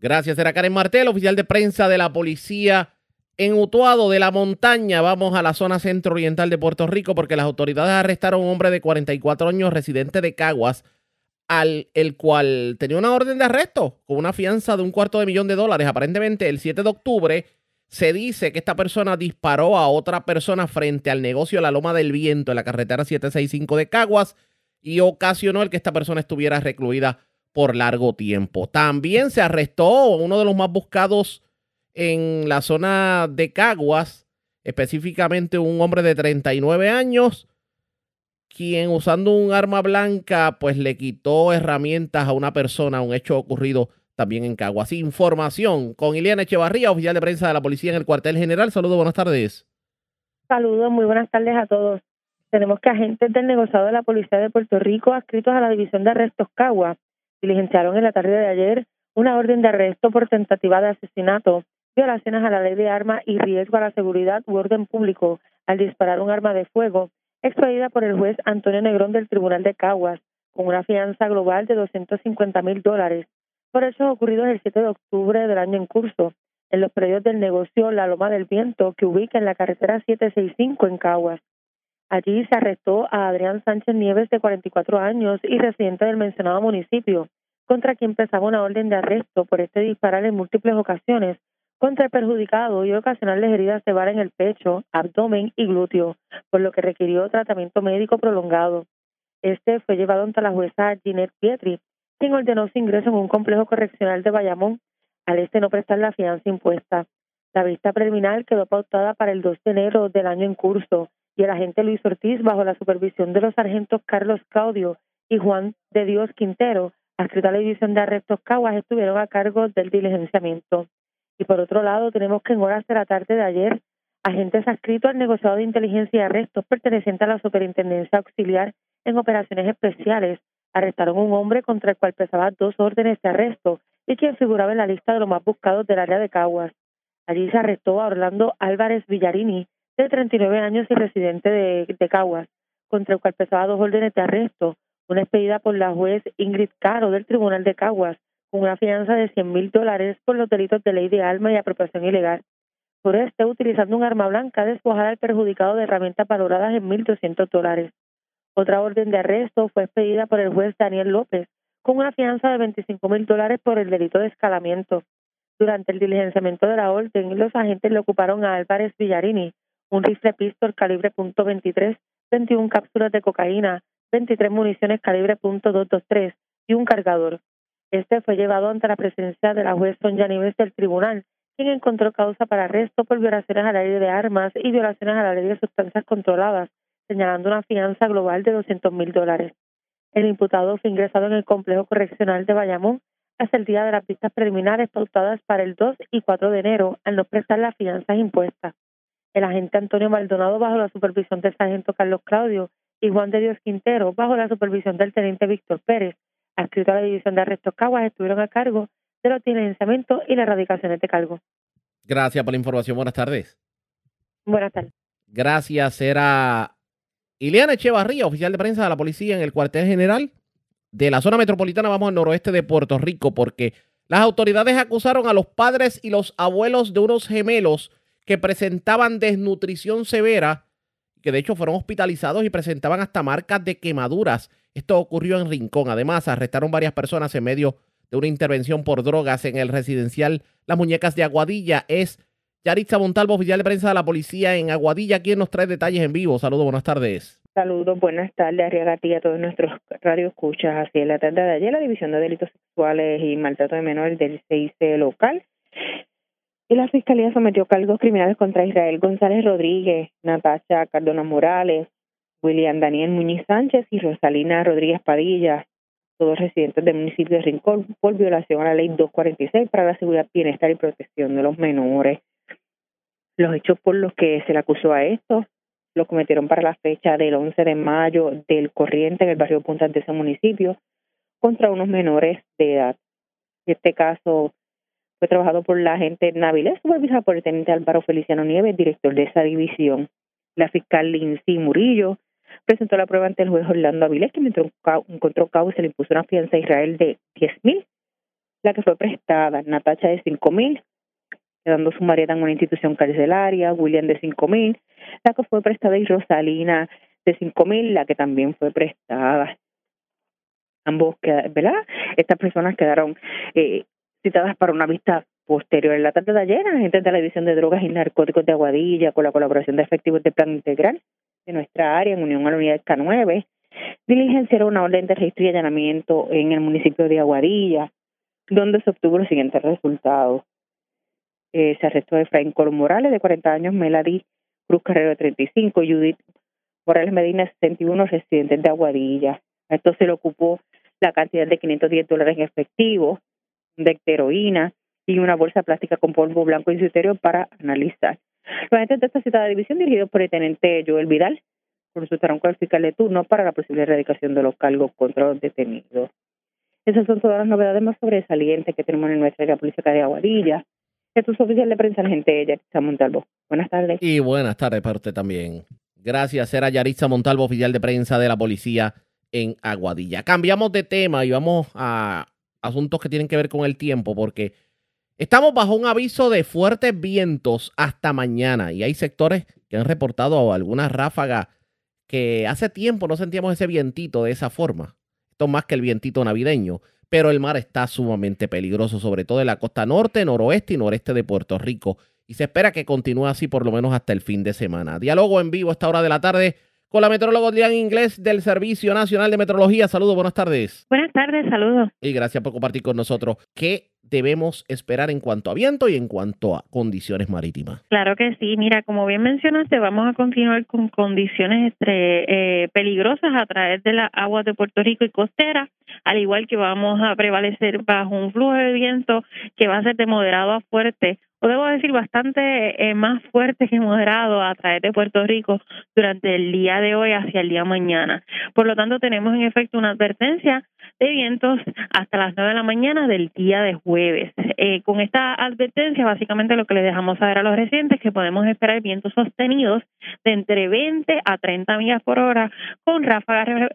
Gracias. Era Karen Martel, oficial de prensa de la policía en Utuado de la Montaña. Vamos a la zona centro-oriental de Puerto Rico porque las autoridades arrestaron a un hombre de 44 años residente de Caguas al el cual tenía una orden de arresto con una fianza de un cuarto de millón de dólares. Aparentemente el 7 de octubre se dice que esta persona disparó a otra persona frente al negocio La Loma del Viento en la carretera 765 de Caguas y ocasionó el que esta persona estuviera recluida por largo tiempo. También se arrestó uno de los más buscados en la zona de Caguas, específicamente un hombre de 39 años quien usando un arma blanca pues le quitó herramientas a una persona, un hecho ocurrido también en Caguas. Información con Ileana Echevarría, oficial de prensa de la policía en el cuartel general. Saludos, buenas tardes. Saludos, muy buenas tardes a todos. Tenemos que agentes del negociado de la Policía de Puerto Rico, adscritos a la División de Arrestos Caguas, diligenciaron en la tarde de ayer una orden de arresto por tentativa de asesinato, violaciones a la ley de armas y riesgo a la seguridad u orden público al disparar un arma de fuego expedida por el juez Antonio Negrón del Tribunal de Caguas, con una fianza global de 250 mil dólares, por hechos ocurridos el 7 de octubre del año en curso, en los predios del negocio La Loma del Viento, que ubica en la carretera 765 en Caguas. Allí se arrestó a Adrián Sánchez Nieves, de 44 años y residente del mencionado municipio, contra quien pesaba una orden de arresto por este disparar en múltiples ocasiones contra el perjudicado y ocasionarles heridas de bala en el pecho, abdomen y glúteo, por lo que requirió tratamiento médico prolongado. Este fue llevado ante la jueza Ginette Pietri, quien ordenó su ingreso en un complejo correccional de Bayamón, al este no prestar la fianza impuesta. La vista preliminar quedó pautada para el 2 de enero del año en curso y el agente Luis Ortiz, bajo la supervisión de los sargentos Carlos Claudio y Juan de Dios Quintero, adscrito a la División de Arrestos Caguas, estuvieron a cargo del diligenciamiento. Y por otro lado, tenemos que en horas de la tarde de ayer, agentes adscritos al negociado de inteligencia y arrestos pertenecientes a la Superintendencia Auxiliar en Operaciones Especiales arrestaron a un hombre contra el cual pesaba dos órdenes de arresto y quien figuraba en la lista de los más buscados del área de Caguas. Allí se arrestó a Orlando Álvarez Villarini, de 39 años y residente de, Caguas, contra el cual pesaba dos órdenes de arresto, una expedida por la juez Ingrid Caro del Tribunal de Caguas, con una fianza de 100 mil dólares por los delitos de ley de arma y apropiación ilegal. Por este, utilizando un arma blanca, despojada al perjudicado de herramientas valoradas en 1.200 dólares. Otra orden de arresto fue expedida por el juez Daniel López, con una fianza de 25 mil dólares por el delito de escalamiento. Durante el diligenciamiento de la orden, los agentes le ocuparon a Álvarez Villarini, un rifle pistol calibre .23, 21 cápsulas de cocaína, 23 municiones calibre .223 y un cargador. Este fue llevado ante la presencia de la juez Sonia Nieves del tribunal, quien encontró causa para arresto por violaciones a la ley de armas y violaciones a la ley de sustancias controladas, señalando una fianza global de 200 mil dólares. El imputado fue ingresado en el complejo correccional de Bayamón hasta el día de las vistas preliminares pautadas para el 2 y 4 de enero, al no prestar las fianzas impuestas. El agente Antonio Maldonado, bajo la supervisión del sargento Carlos Claudio, y Juan de Dios Quintero, bajo la supervisión del teniente Víctor Pérez, adscrito a la División de Arrestos Caguas, estuvieron a cargo de los diligenciamientos y las erradicaciones de cargo. Gracias por la información. Buenas tardes. Buenas tardes. Gracias. Era Ileana Echevarría, oficial de prensa de la policía en el cuartel general de la zona metropolitana. Vamos al noroeste de Puerto Rico porque las autoridades acusaron a los padres y los abuelos de unos gemelos que presentaban desnutrición severa, que de hecho fueron hospitalizados y presentaban hasta marcas de quemaduras. Esto ocurrió en Rincón. Además, arrestaron varias personas en medio de una intervención por drogas en el residencial Las Muñecas de Aguadilla. Es Yaritza Montalvo, oficial de prensa de la policía en Aguadilla, quien nos trae detalles en vivo. Saludos, buenas tardes. Saludos, buenas tardes, Arriaga a todos nuestros radioescuchas. Así en la tarde de ayer, la División de Delitos Sexuales y Maltrato de Menores del CIC local y la Fiscalía sometió cargos criminales contra Israel González Rodríguez, Natasha Cardona Morales, William Daniel Muñiz Sánchez y Rosalina Rodríguez Padilla, todos residentes del municipio de Rincón, por violación a la ley 246 para la seguridad, bienestar y protección de los menores. Los hechos por los que se le acusó a estos los cometieron para la fecha del 11 de mayo del corriente en el barrio Punta de ese municipio contra unos menores de edad. Este caso fue trabajado por la agente Navilés, supervisado por el teniente Álvaro Feliciano Nieves, director de esa división. La fiscal Lindsay Murillo presentó la prueba ante el juez Orlando Avilés, que encontró causa y se le impuso una fianza a Israel de 10 mil, la que fue prestada, Natacha de 5 mil, quedando su marieta en una institución carcelaria, William de 5 mil, la que fue prestada y Rosalina de 5 mil, la que también fue prestada. Ambos, ¿verdad? Estas personas quedaron eh, citadas para una vista posterior. En la tarde de ayer, agentes de la División de Drogas y Narcóticos de Aguadilla, con la colaboración de efectivos del Plan Integral de nuestra área, en unión a la unidad K9, diligenciaron una orden de registro y allanamiento en el municipio de Aguadilla, donde se obtuvo los siguientes resultados. Eh, se arrestó Efraín Colo Morales, de 40 años, Melody Cruz Carrero, de 35, Judith Morales Medina, 61, residentes de Aguadilla. A esto se le ocupó la cantidad de 510 dólares en efectivo, de heroína y una bolsa plástica con polvo blanco su interior para analizar. Los agentes de esta citada división, dirigidos por el teniente Joel Vidal, consultaron con el fiscal de turno para la posible erradicación de los cargos contra los detenidos. Esas son todas las novedades más sobresalientes que tenemos en nuestra área política de Aguadilla. Estos oficial de prensa, la gente Yaritza Montalvo. Buenas tardes. Y buenas tardes para usted también. Gracias, era Yaritza Montalvo, oficial de prensa de la policía en Aguadilla. Cambiamos de tema y vamos a asuntos que tienen que ver con el tiempo, porque estamos bajo un aviso de fuertes vientos hasta mañana y hay sectores que han reportado algunas ráfagas que hace tiempo no sentíamos ese vientito de esa forma. Esto más que el vientito navideño, pero el mar está sumamente peligroso, sobre todo en la costa norte, noroeste y noreste de Puerto Rico. Y se espera que continúe así por lo menos hasta el fin de semana. Diálogo en vivo a esta hora de la tarde con la metróloga Dian Inglés del Servicio Nacional de Meteorología. Saludos, buenas tardes. Buenas tardes, saludos. Y gracias por compartir con nosotros. ¿Qué debemos esperar en cuanto a viento y en cuanto a condiciones marítimas? Claro que sí. Mira, como bien mencionaste, vamos a continuar con condiciones este, eh, peligrosas a través de las aguas de Puerto Rico y costera, al igual que vamos a prevalecer bajo un flujo de viento que va a ser de moderado a fuerte o debo decir bastante eh, más fuerte que moderado a través de Puerto Rico durante el día de hoy hacia el día mañana. Por lo tanto, tenemos en efecto una advertencia de vientos hasta las 9 de la mañana del día de jueves. Eh, con esta advertencia, básicamente lo que le dejamos saber a los residentes es que podemos esperar vientos sostenidos de entre 20 a 30 millas por hora con ráfagas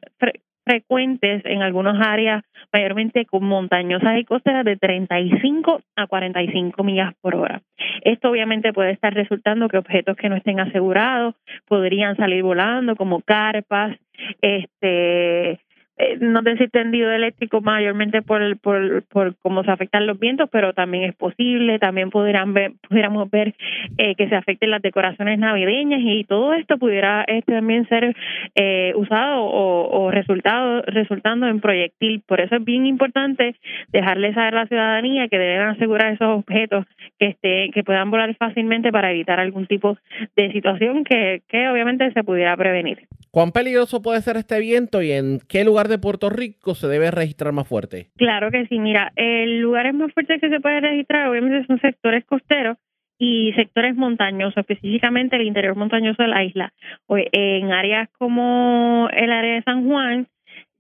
frecuentes en algunas áreas, mayormente con montañosas y costeras de 35 a 45 millas por hora. Esto obviamente puede estar resultando que objetos que no estén asegurados podrían salir volando, como carpas, este eh, no decir tendido eléctrico mayormente por, por, por cómo se afectan los vientos, pero también es posible, también pudieran ver, pudiéramos ver eh, que se afecten las decoraciones navideñas y todo esto pudiera este, también ser eh, usado o, o resultado, resultando en proyectil. Por eso es bien importante dejarle saber a la ciudadanía que deben asegurar esos objetos que, esté, que puedan volar fácilmente para evitar algún tipo de situación que, que obviamente se pudiera prevenir. ¿Cuán peligroso puede ser este viento y en qué lugar de Puerto Rico se debe registrar más fuerte? Claro que sí, mira, el lugares más fuertes que se puede registrar obviamente son sectores costeros y sectores montañosos, específicamente el interior montañoso de la isla. En áreas como el área de San Juan,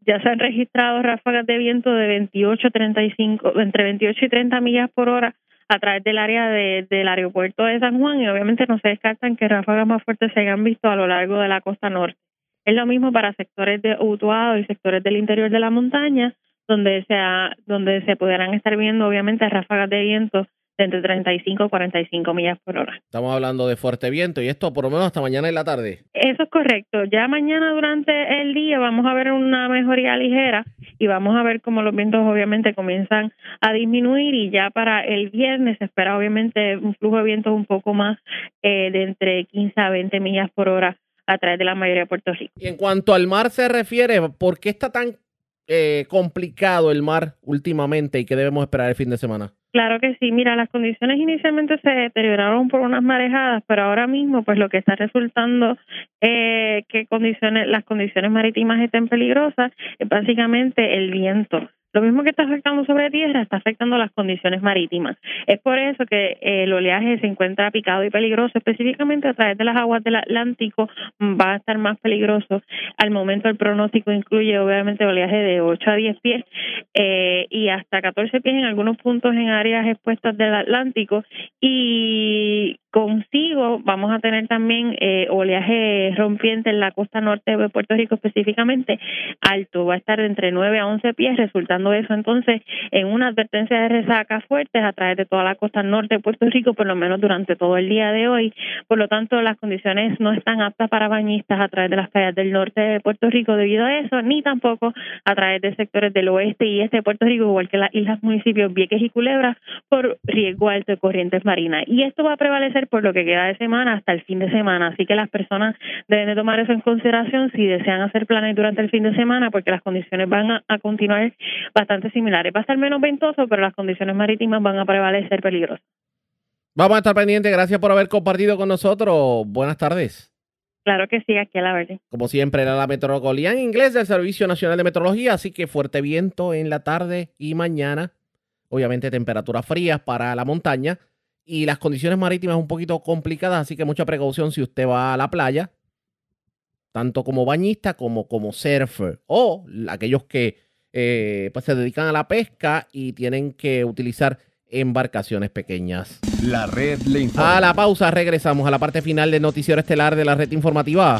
ya se han registrado ráfagas de viento de 28 35, entre 28 y 30 millas por hora a través del área de, del aeropuerto de San Juan y obviamente no se descartan que ráfagas más fuertes se hayan visto a lo largo de la costa norte. Es lo mismo para sectores de Utuado y sectores del interior de la montaña, donde se, donde se podrán estar viendo obviamente ráfagas de viento de entre 35 y 45 millas por hora. Estamos hablando de fuerte viento y esto por lo menos hasta mañana en la tarde. Eso es correcto. Ya mañana durante el día vamos a ver una mejoría ligera y vamos a ver cómo los vientos obviamente comienzan a disminuir y ya para el viernes se espera obviamente un flujo de vientos un poco más eh, de entre 15 a 20 millas por hora a través de la mayoría de Puerto Rico. Y en cuanto al mar se refiere, ¿por qué está tan eh, complicado el mar últimamente y qué debemos esperar el fin de semana? Claro que sí. Mira, las condiciones inicialmente se deterioraron por unas marejadas, pero ahora mismo, pues lo que está resultando eh, que condiciones, las condiciones marítimas estén peligrosas es básicamente el viento. Lo mismo que está afectando sobre tierra está afectando las condiciones marítimas. Es por eso que eh, el oleaje se encuentra picado y peligroso, específicamente a través de las aguas del Atlántico va a estar más peligroso. Al momento el pronóstico incluye obviamente oleaje de 8 a 10 pies eh, y hasta 14 pies en algunos puntos en áreas expuestas del Atlántico y consigo vamos a tener también eh, oleaje rompiente en la costa norte de Puerto Rico específicamente alto, va a estar entre 9 a 11 pies, resultando eso entonces en una advertencia de resacas fuertes a través de toda la costa norte de Puerto Rico, por lo menos durante todo el día de hoy. Por lo tanto, las condiciones no están aptas para bañistas a través de las playas del norte de Puerto Rico debido a eso, ni tampoco a través de sectores del oeste y este de Puerto Rico, igual que las islas municipios Vieques y Culebra, por riesgo alto de corrientes marinas. Y esto va a prevalecer por lo que queda de semana hasta el fin de semana. Así que las personas deben de tomar eso en consideración si desean hacer planes durante el fin de semana, porque las condiciones van a, continuar bastante similares. Va a ser menos ventoso, pero las condiciones marítimas van a prevalecer peligrosas. Vamos a estar pendientes. Gracias por haber compartido con nosotros. Buenas tardes. Claro que sí, aquí a la verde. Como siempre, era la meteorología en inglés del Servicio Nacional de Meteorología, así que fuerte viento en la tarde y mañana. Obviamente temperaturas frías para la montaña y las condiciones marítimas un poquito complicadas, así que mucha precaución si usted va a la playa, tanto como bañista como como surfer o aquellos que eh, pues se dedican a la pesca y tienen que utilizar embarcaciones pequeñas. La red le informa. A la pausa regresamos a la parte final del noticiero estelar de la red informativa.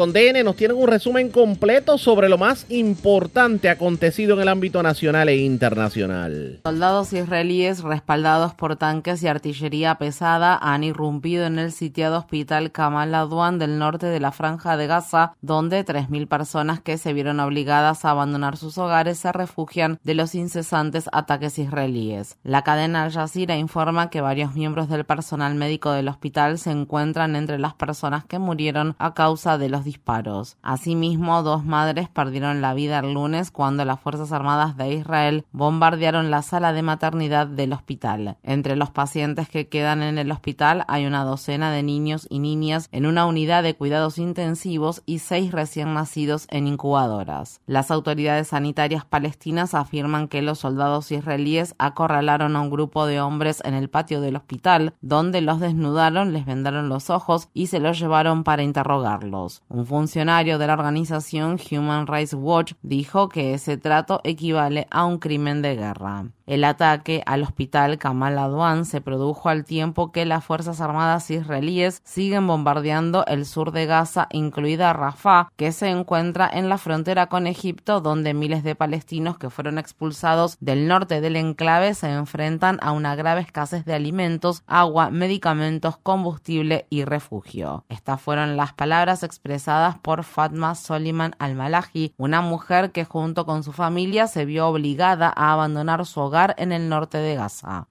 con DN nos tienen un resumen completo sobre lo más importante acontecido en el ámbito nacional e internacional. Soldados israelíes respaldados por tanques y artillería pesada han irrumpido en el sitiado hospital Kamal Adwan del norte de la franja de Gaza, donde 3.000 personas que se vieron obligadas a abandonar sus hogares se refugian de los incesantes ataques israelíes. La cadena Al Jazeera informa que varios miembros del personal médico del hospital se encuentran entre las personas que murieron a causa de los disparos. Asimismo, dos madres perdieron la vida el lunes cuando las Fuerzas Armadas de Israel bombardearon la sala de maternidad del hospital. Entre los pacientes que quedan en el hospital hay una docena de niños y niñas en una unidad de cuidados intensivos y seis recién nacidos en incubadoras. Las autoridades sanitarias palestinas afirman que los soldados israelíes acorralaron a un grupo de hombres en el patio del hospital, donde los desnudaron, les vendaron los ojos y se los llevaron para interrogarlos. Un funcionario de la organización Human Rights Watch dijo que ese trato equivale a un crimen de guerra. El ataque al hospital Kamal Adwan se produjo al tiempo que las Fuerzas Armadas israelíes siguen bombardeando el sur de Gaza, incluida Rafah, que se encuentra en la frontera con Egipto, donde miles de palestinos que fueron expulsados del norte del enclave se enfrentan a una grave escasez de alimentos, agua, medicamentos, combustible y refugio. Estas fueron las palabras expresadas por Fatma Soliman al-Malahi, una mujer que junto con su familia se vio obligada a abandonar su hogar en el norte de Gaza.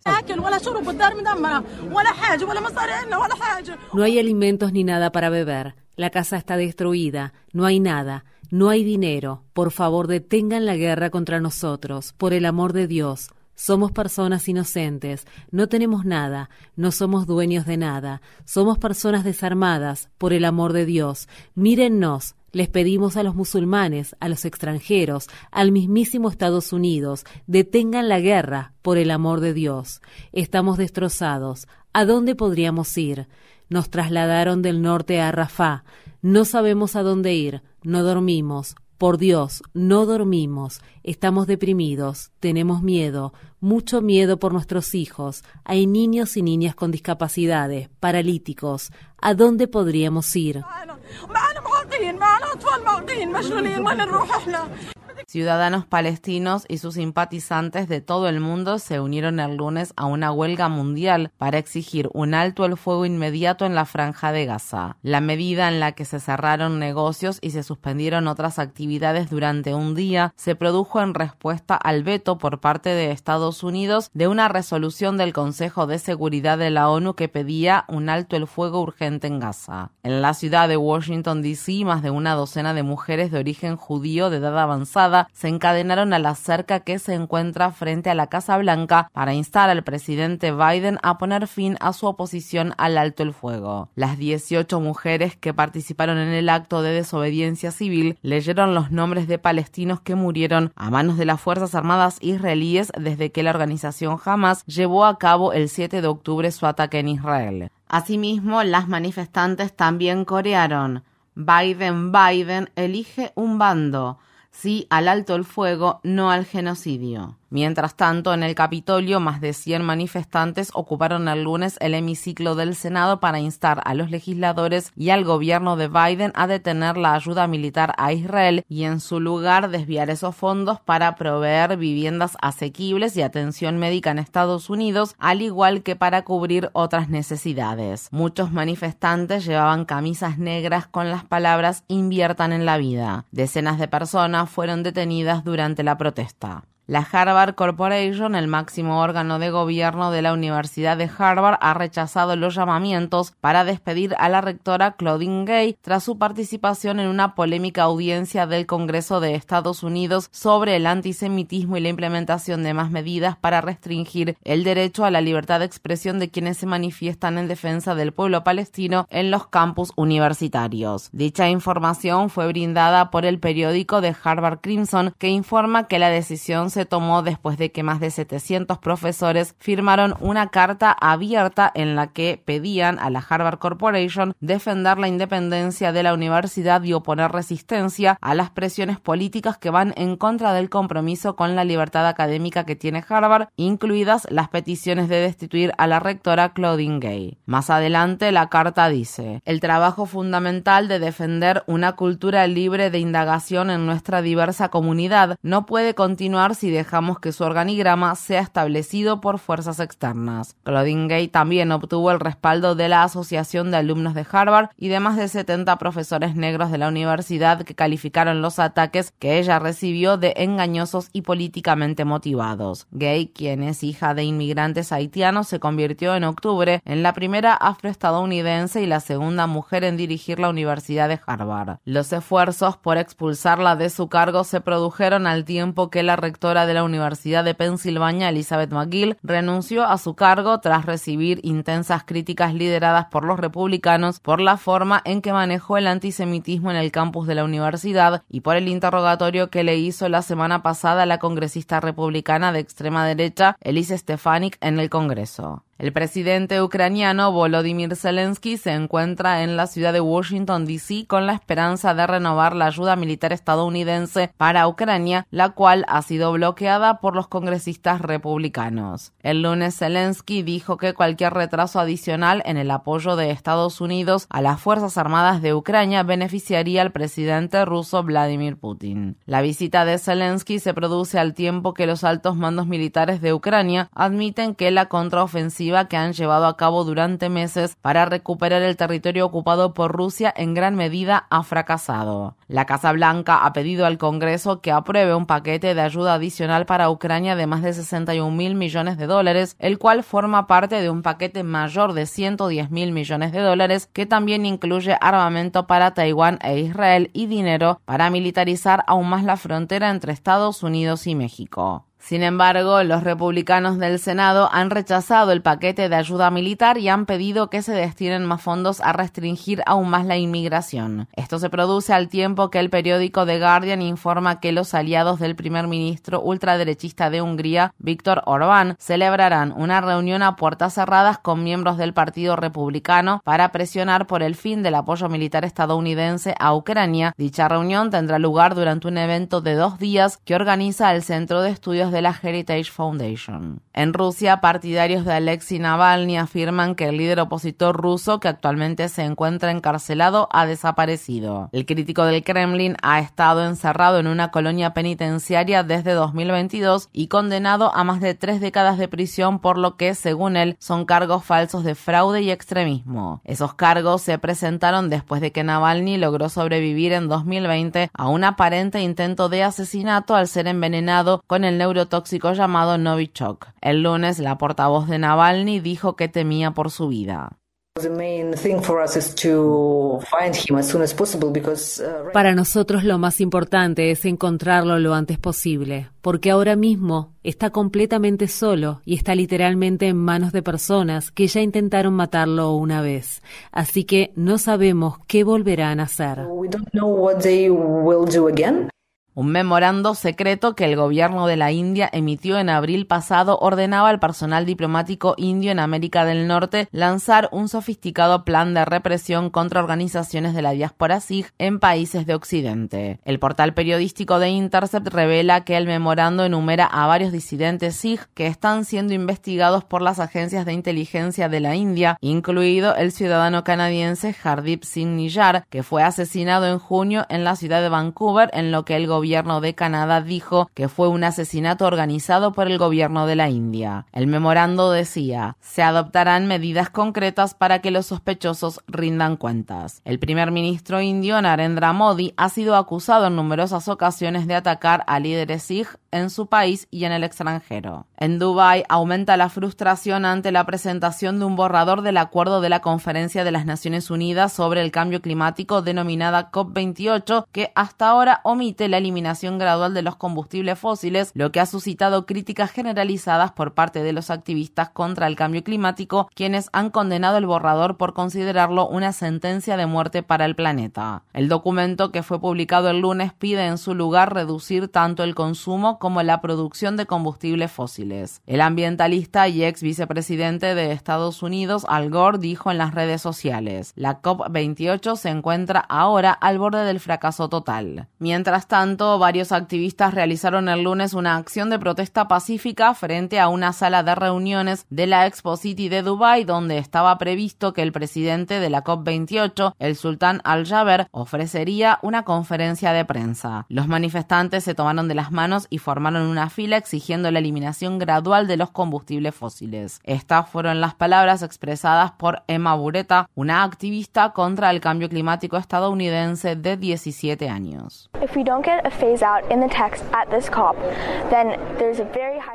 No hay alimentos ni nada para beber. La casa está destruida. No hay nada. No hay dinero. Por favor, detengan la guerra contra nosotros. Por el amor de Dios. Somos personas inocentes, no tenemos nada, no somos dueños de nada, somos personas desarmadas, por el amor de Dios. Mírennos, les pedimos a los musulmanes, a los extranjeros, al mismísimo Estados Unidos, detengan la guerra, por el amor de Dios. Estamos destrozados. ¿A dónde podríamos ir? Nos trasladaron del norte a Rafah. No sabemos a dónde ir. No dormimos. Por Dios, no dormimos, estamos deprimidos, tenemos miedo, mucho miedo por nuestros hijos. Hay niños y niñas con discapacidades, paralíticos. ¿A dónde podríamos ir? Ciudadanos palestinos y sus simpatizantes de todo el mundo se unieron el lunes a una huelga mundial para exigir un alto el fuego inmediato en la franja de Gaza. La medida en la que se cerraron negocios y se suspendieron otras actividades durante un día se produjo en respuesta al veto por parte de Estados Unidos de una resolución del Consejo de Seguridad de la ONU que pedía un alto el fuego urgente en Gaza. En la ciudad de Washington, D.C., más de una docena de mujeres de origen judío de edad avanzada se encadenaron a la cerca que se encuentra frente a la Casa Blanca para instar al presidente Biden a poner fin a su oposición al alto el fuego. Las 18 mujeres que participaron en el acto de desobediencia civil leyeron los nombres de palestinos que murieron a manos de las Fuerzas Armadas israelíes desde que la organización Hamas llevó a cabo el 7 de octubre su ataque en Israel. Asimismo, las manifestantes también corearon Biden, Biden, elige un bando sí al alto el fuego, no al genocidio. Mientras tanto, en el Capitolio, más de 100 manifestantes ocuparon el lunes el hemiciclo del Senado para instar a los legisladores y al gobierno de Biden a detener la ayuda militar a Israel y en su lugar desviar esos fondos para proveer viviendas asequibles y atención médica en Estados Unidos, al igual que para cubrir otras necesidades. Muchos manifestantes llevaban camisas negras con las palabras inviertan en la vida. Decenas de personas fueron detenidas durante la protesta. La Harvard Corporation, el máximo órgano de gobierno de la Universidad de Harvard, ha rechazado los llamamientos para despedir a la rectora Claudine Gay tras su participación en una polémica audiencia del Congreso de Estados Unidos sobre el antisemitismo y la implementación de más medidas para restringir el derecho a la libertad de expresión de quienes se manifiestan en defensa del pueblo palestino en los campus universitarios. Dicha información fue brindada por el periódico de Harvard Crimson, que informa que la decisión se se tomó después de que más de 700 profesores firmaron una carta abierta en la que pedían a la Harvard Corporation defender la independencia de la universidad y oponer resistencia a las presiones políticas que van en contra del compromiso con la libertad académica que tiene Harvard, incluidas las peticiones de destituir a la rectora Claudine Gay. Más adelante, la carta dice, el trabajo fundamental de defender una cultura libre de indagación en nuestra diversa comunidad no puede continuar dejamos que su organigrama sea establecido por fuerzas externas. Claudine Gay también obtuvo el respaldo de la Asociación de Alumnos de Harvard y de más de 70 profesores negros de la universidad que calificaron los ataques que ella recibió de engañosos y políticamente motivados. Gay, quien es hija de inmigrantes haitianos, se convirtió en octubre en la primera afroestadounidense y la segunda mujer en dirigir la Universidad de Harvard. Los esfuerzos por expulsarla de su cargo se produjeron al tiempo que la rectora de la Universidad de Pensilvania, Elizabeth McGill, renunció a su cargo tras recibir intensas críticas lideradas por los republicanos por la forma en que manejó el antisemitismo en el campus de la universidad y por el interrogatorio que le hizo la semana pasada la congresista republicana de extrema derecha, Elise Stefanik, en el Congreso. El presidente ucraniano Volodymyr Zelensky se encuentra en la ciudad de Washington, D.C. con la esperanza de renovar la ayuda militar estadounidense para Ucrania, la cual ha sido bloqueada por los congresistas republicanos. El lunes Zelensky dijo que cualquier retraso adicional en el apoyo de Estados Unidos a las Fuerzas Armadas de Ucrania beneficiaría al presidente ruso Vladimir Putin. La visita de Zelensky se produce al tiempo que los altos mandos militares de Ucrania admiten que la contraofensiva que han llevado a cabo durante meses para recuperar el territorio ocupado por Rusia en gran medida ha fracasado. La Casa Blanca ha pedido al Congreso que apruebe un paquete de ayuda adicional para Ucrania de más de 61 mil millones de dólares, el cual forma parte de un paquete mayor de 110 mil millones de dólares que también incluye armamento para Taiwán e Israel y dinero para militarizar aún más la frontera entre Estados Unidos y México. Sin embargo, los republicanos del Senado han rechazado el paquete de ayuda militar y han pedido que se destinen más fondos a restringir aún más la inmigración. Esto se produce al tiempo que el periódico The Guardian informa que los aliados del primer ministro ultraderechista de Hungría, Víctor Orbán, celebrarán una reunión a puertas cerradas con miembros del Partido Republicano para presionar por el fin del apoyo militar estadounidense a Ucrania. Dicha reunión tendrá lugar durante un evento de dos días que organiza el Centro de Estudios de la Heritage Foundation. En Rusia, partidarios de Alexei Navalny afirman que el líder opositor ruso, que actualmente se encuentra encarcelado, ha desaparecido. El crítico del Kremlin ha estado encerrado en una colonia penitenciaria desde 2022 y condenado a más de tres décadas de prisión por lo que, según él, son cargos falsos de fraude y extremismo. Esos cargos se presentaron después de que Navalny logró sobrevivir en 2020 a un aparente intento de asesinato al ser envenenado con el neuro tóxico llamado Novichok. El lunes, la portavoz de Navalny dijo que temía por su vida. Para nosotros lo más importante es encontrarlo lo antes posible, porque ahora mismo está completamente solo y está literalmente en manos de personas que ya intentaron matarlo una vez. Así que no sabemos qué volverán a hacer. Un memorando secreto que el gobierno de la India emitió en abril pasado ordenaba al personal diplomático indio en América del Norte lanzar un sofisticado plan de represión contra organizaciones de la diáspora Sikh en países de Occidente. El portal periodístico de Intercept revela que el memorando enumera a varios disidentes Sikh que están siendo investigados por las agencias de inteligencia de la India, incluido el ciudadano canadiense Hardip Singh Niyar, que fue asesinado en junio en la ciudad de Vancouver, en lo que el gobierno gobierno de Canadá dijo que fue un asesinato organizado por el gobierno de la India. El memorando decía, se adoptarán medidas concretas para que los sospechosos rindan cuentas. El primer ministro indio Narendra Modi ha sido acusado en numerosas ocasiones de atacar a líderes Sikh en su país y en el extranjero. En Dubái aumenta la frustración ante la presentación de un borrador del acuerdo de la Conferencia de las Naciones Unidas sobre el Cambio Climático denominada COP28 que hasta ahora omite la eliminación gradual de los combustibles fósiles, lo que ha suscitado críticas generalizadas por parte de los activistas contra el cambio climático, quienes han condenado el borrador por considerarlo una sentencia de muerte para el planeta. El documento que fue publicado el lunes pide en su lugar reducir tanto el consumo como la producción de combustibles fósiles. El ambientalista y ex vicepresidente de Estados Unidos, Al Gore, dijo en las redes sociales, la COP28 se encuentra ahora al borde del fracaso total. Mientras tanto, varios activistas realizaron el lunes una acción de protesta pacífica frente a una sala de reuniones de la Expo City de Dubái, donde estaba previsto que el presidente de la COP28, el sultán Al-Jaber, ofrecería una conferencia de prensa. Los manifestantes se tomaron de las manos y formaron una fila exigiendo la eliminación gradual de los combustibles fósiles. Estas fueron las palabras expresadas por Emma Bureta, una activista contra el cambio climático estadounidense de 17 años.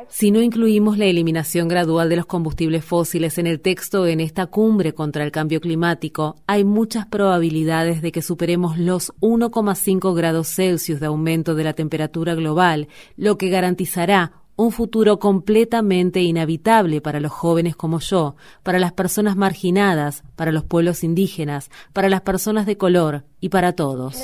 Si no incluimos la eliminación gradual de los combustibles fósiles en el texto en esta cumbre contra el cambio climático, hay muchas probabilidades de que superemos los 1,5 grados Celsius de aumento de la temperatura global, lo que garantizará un futuro completamente inhabitable para los jóvenes como yo, para las personas marginadas, para los pueblos indígenas, para las personas de color y para todos.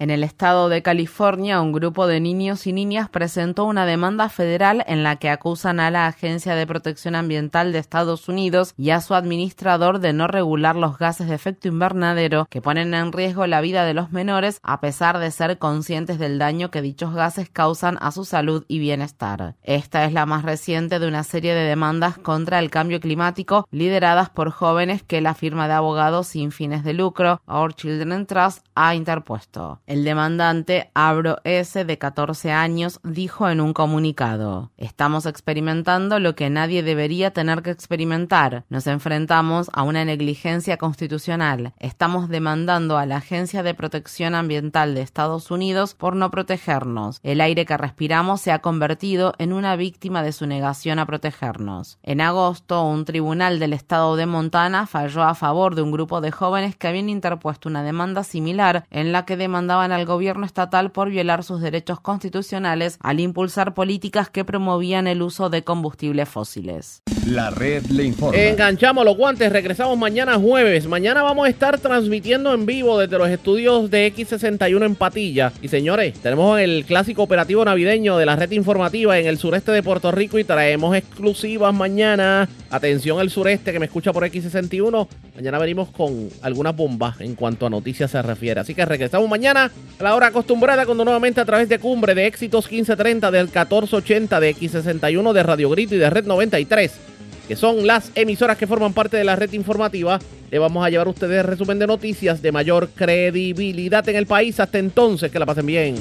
En el estado de California, un grupo de niños y niñas presentó una demanda federal en la que acusan a la Agencia de Protección Ambiental de Estados Unidos y a su administrador de no regular los gases de efecto invernadero que ponen en riesgo la vida de los menores a pesar de ser conscientes del daño que dichos gases causan a su salud y bienestar. Esta es la más reciente de una serie de demandas contra el cambio climático lideradas por jóvenes que la firma de abogados sin fines de lucro, Our Children Trust, ha interpuesto. El demandante, Abro S., de 14 años, dijo en un comunicado, Estamos experimentando lo que nadie debería tener que experimentar. Nos enfrentamos a una negligencia constitucional. Estamos demandando a la Agencia de Protección Ambiental de Estados Unidos por no protegernos. El aire que respiramos se ha convertido en una víctima de su negación a protegernos. En agosto, un tribunal del estado de Montana falló a favor de un grupo de jóvenes que habían interpuesto una demanda similar en la que demandaban al gobierno estatal por violar sus derechos constitucionales al impulsar políticas que promovían el uso de combustibles fósiles. La red le informa. Enganchamos los guantes, regresamos mañana jueves. Mañana vamos a estar transmitiendo en vivo desde los estudios de X61 en Patilla. Y señores, tenemos el clásico operativo navideño de la red informativa en el sureste de Puerto Rico y traemos exclusivas mañana. Atención al sureste que me escucha por X61. Mañana venimos con algunas bombas en cuanto a noticias se refiere. Así que regresamos mañana a la hora acostumbrada cuando nuevamente a través de Cumbre de Éxitos 1530 del 1480 de X61 de Radio Grito y de Red 93 que son las emisoras que forman parte de la red informativa. Le vamos a llevar a ustedes resumen de noticias de mayor credibilidad en el país. Hasta entonces, que la pasen bien.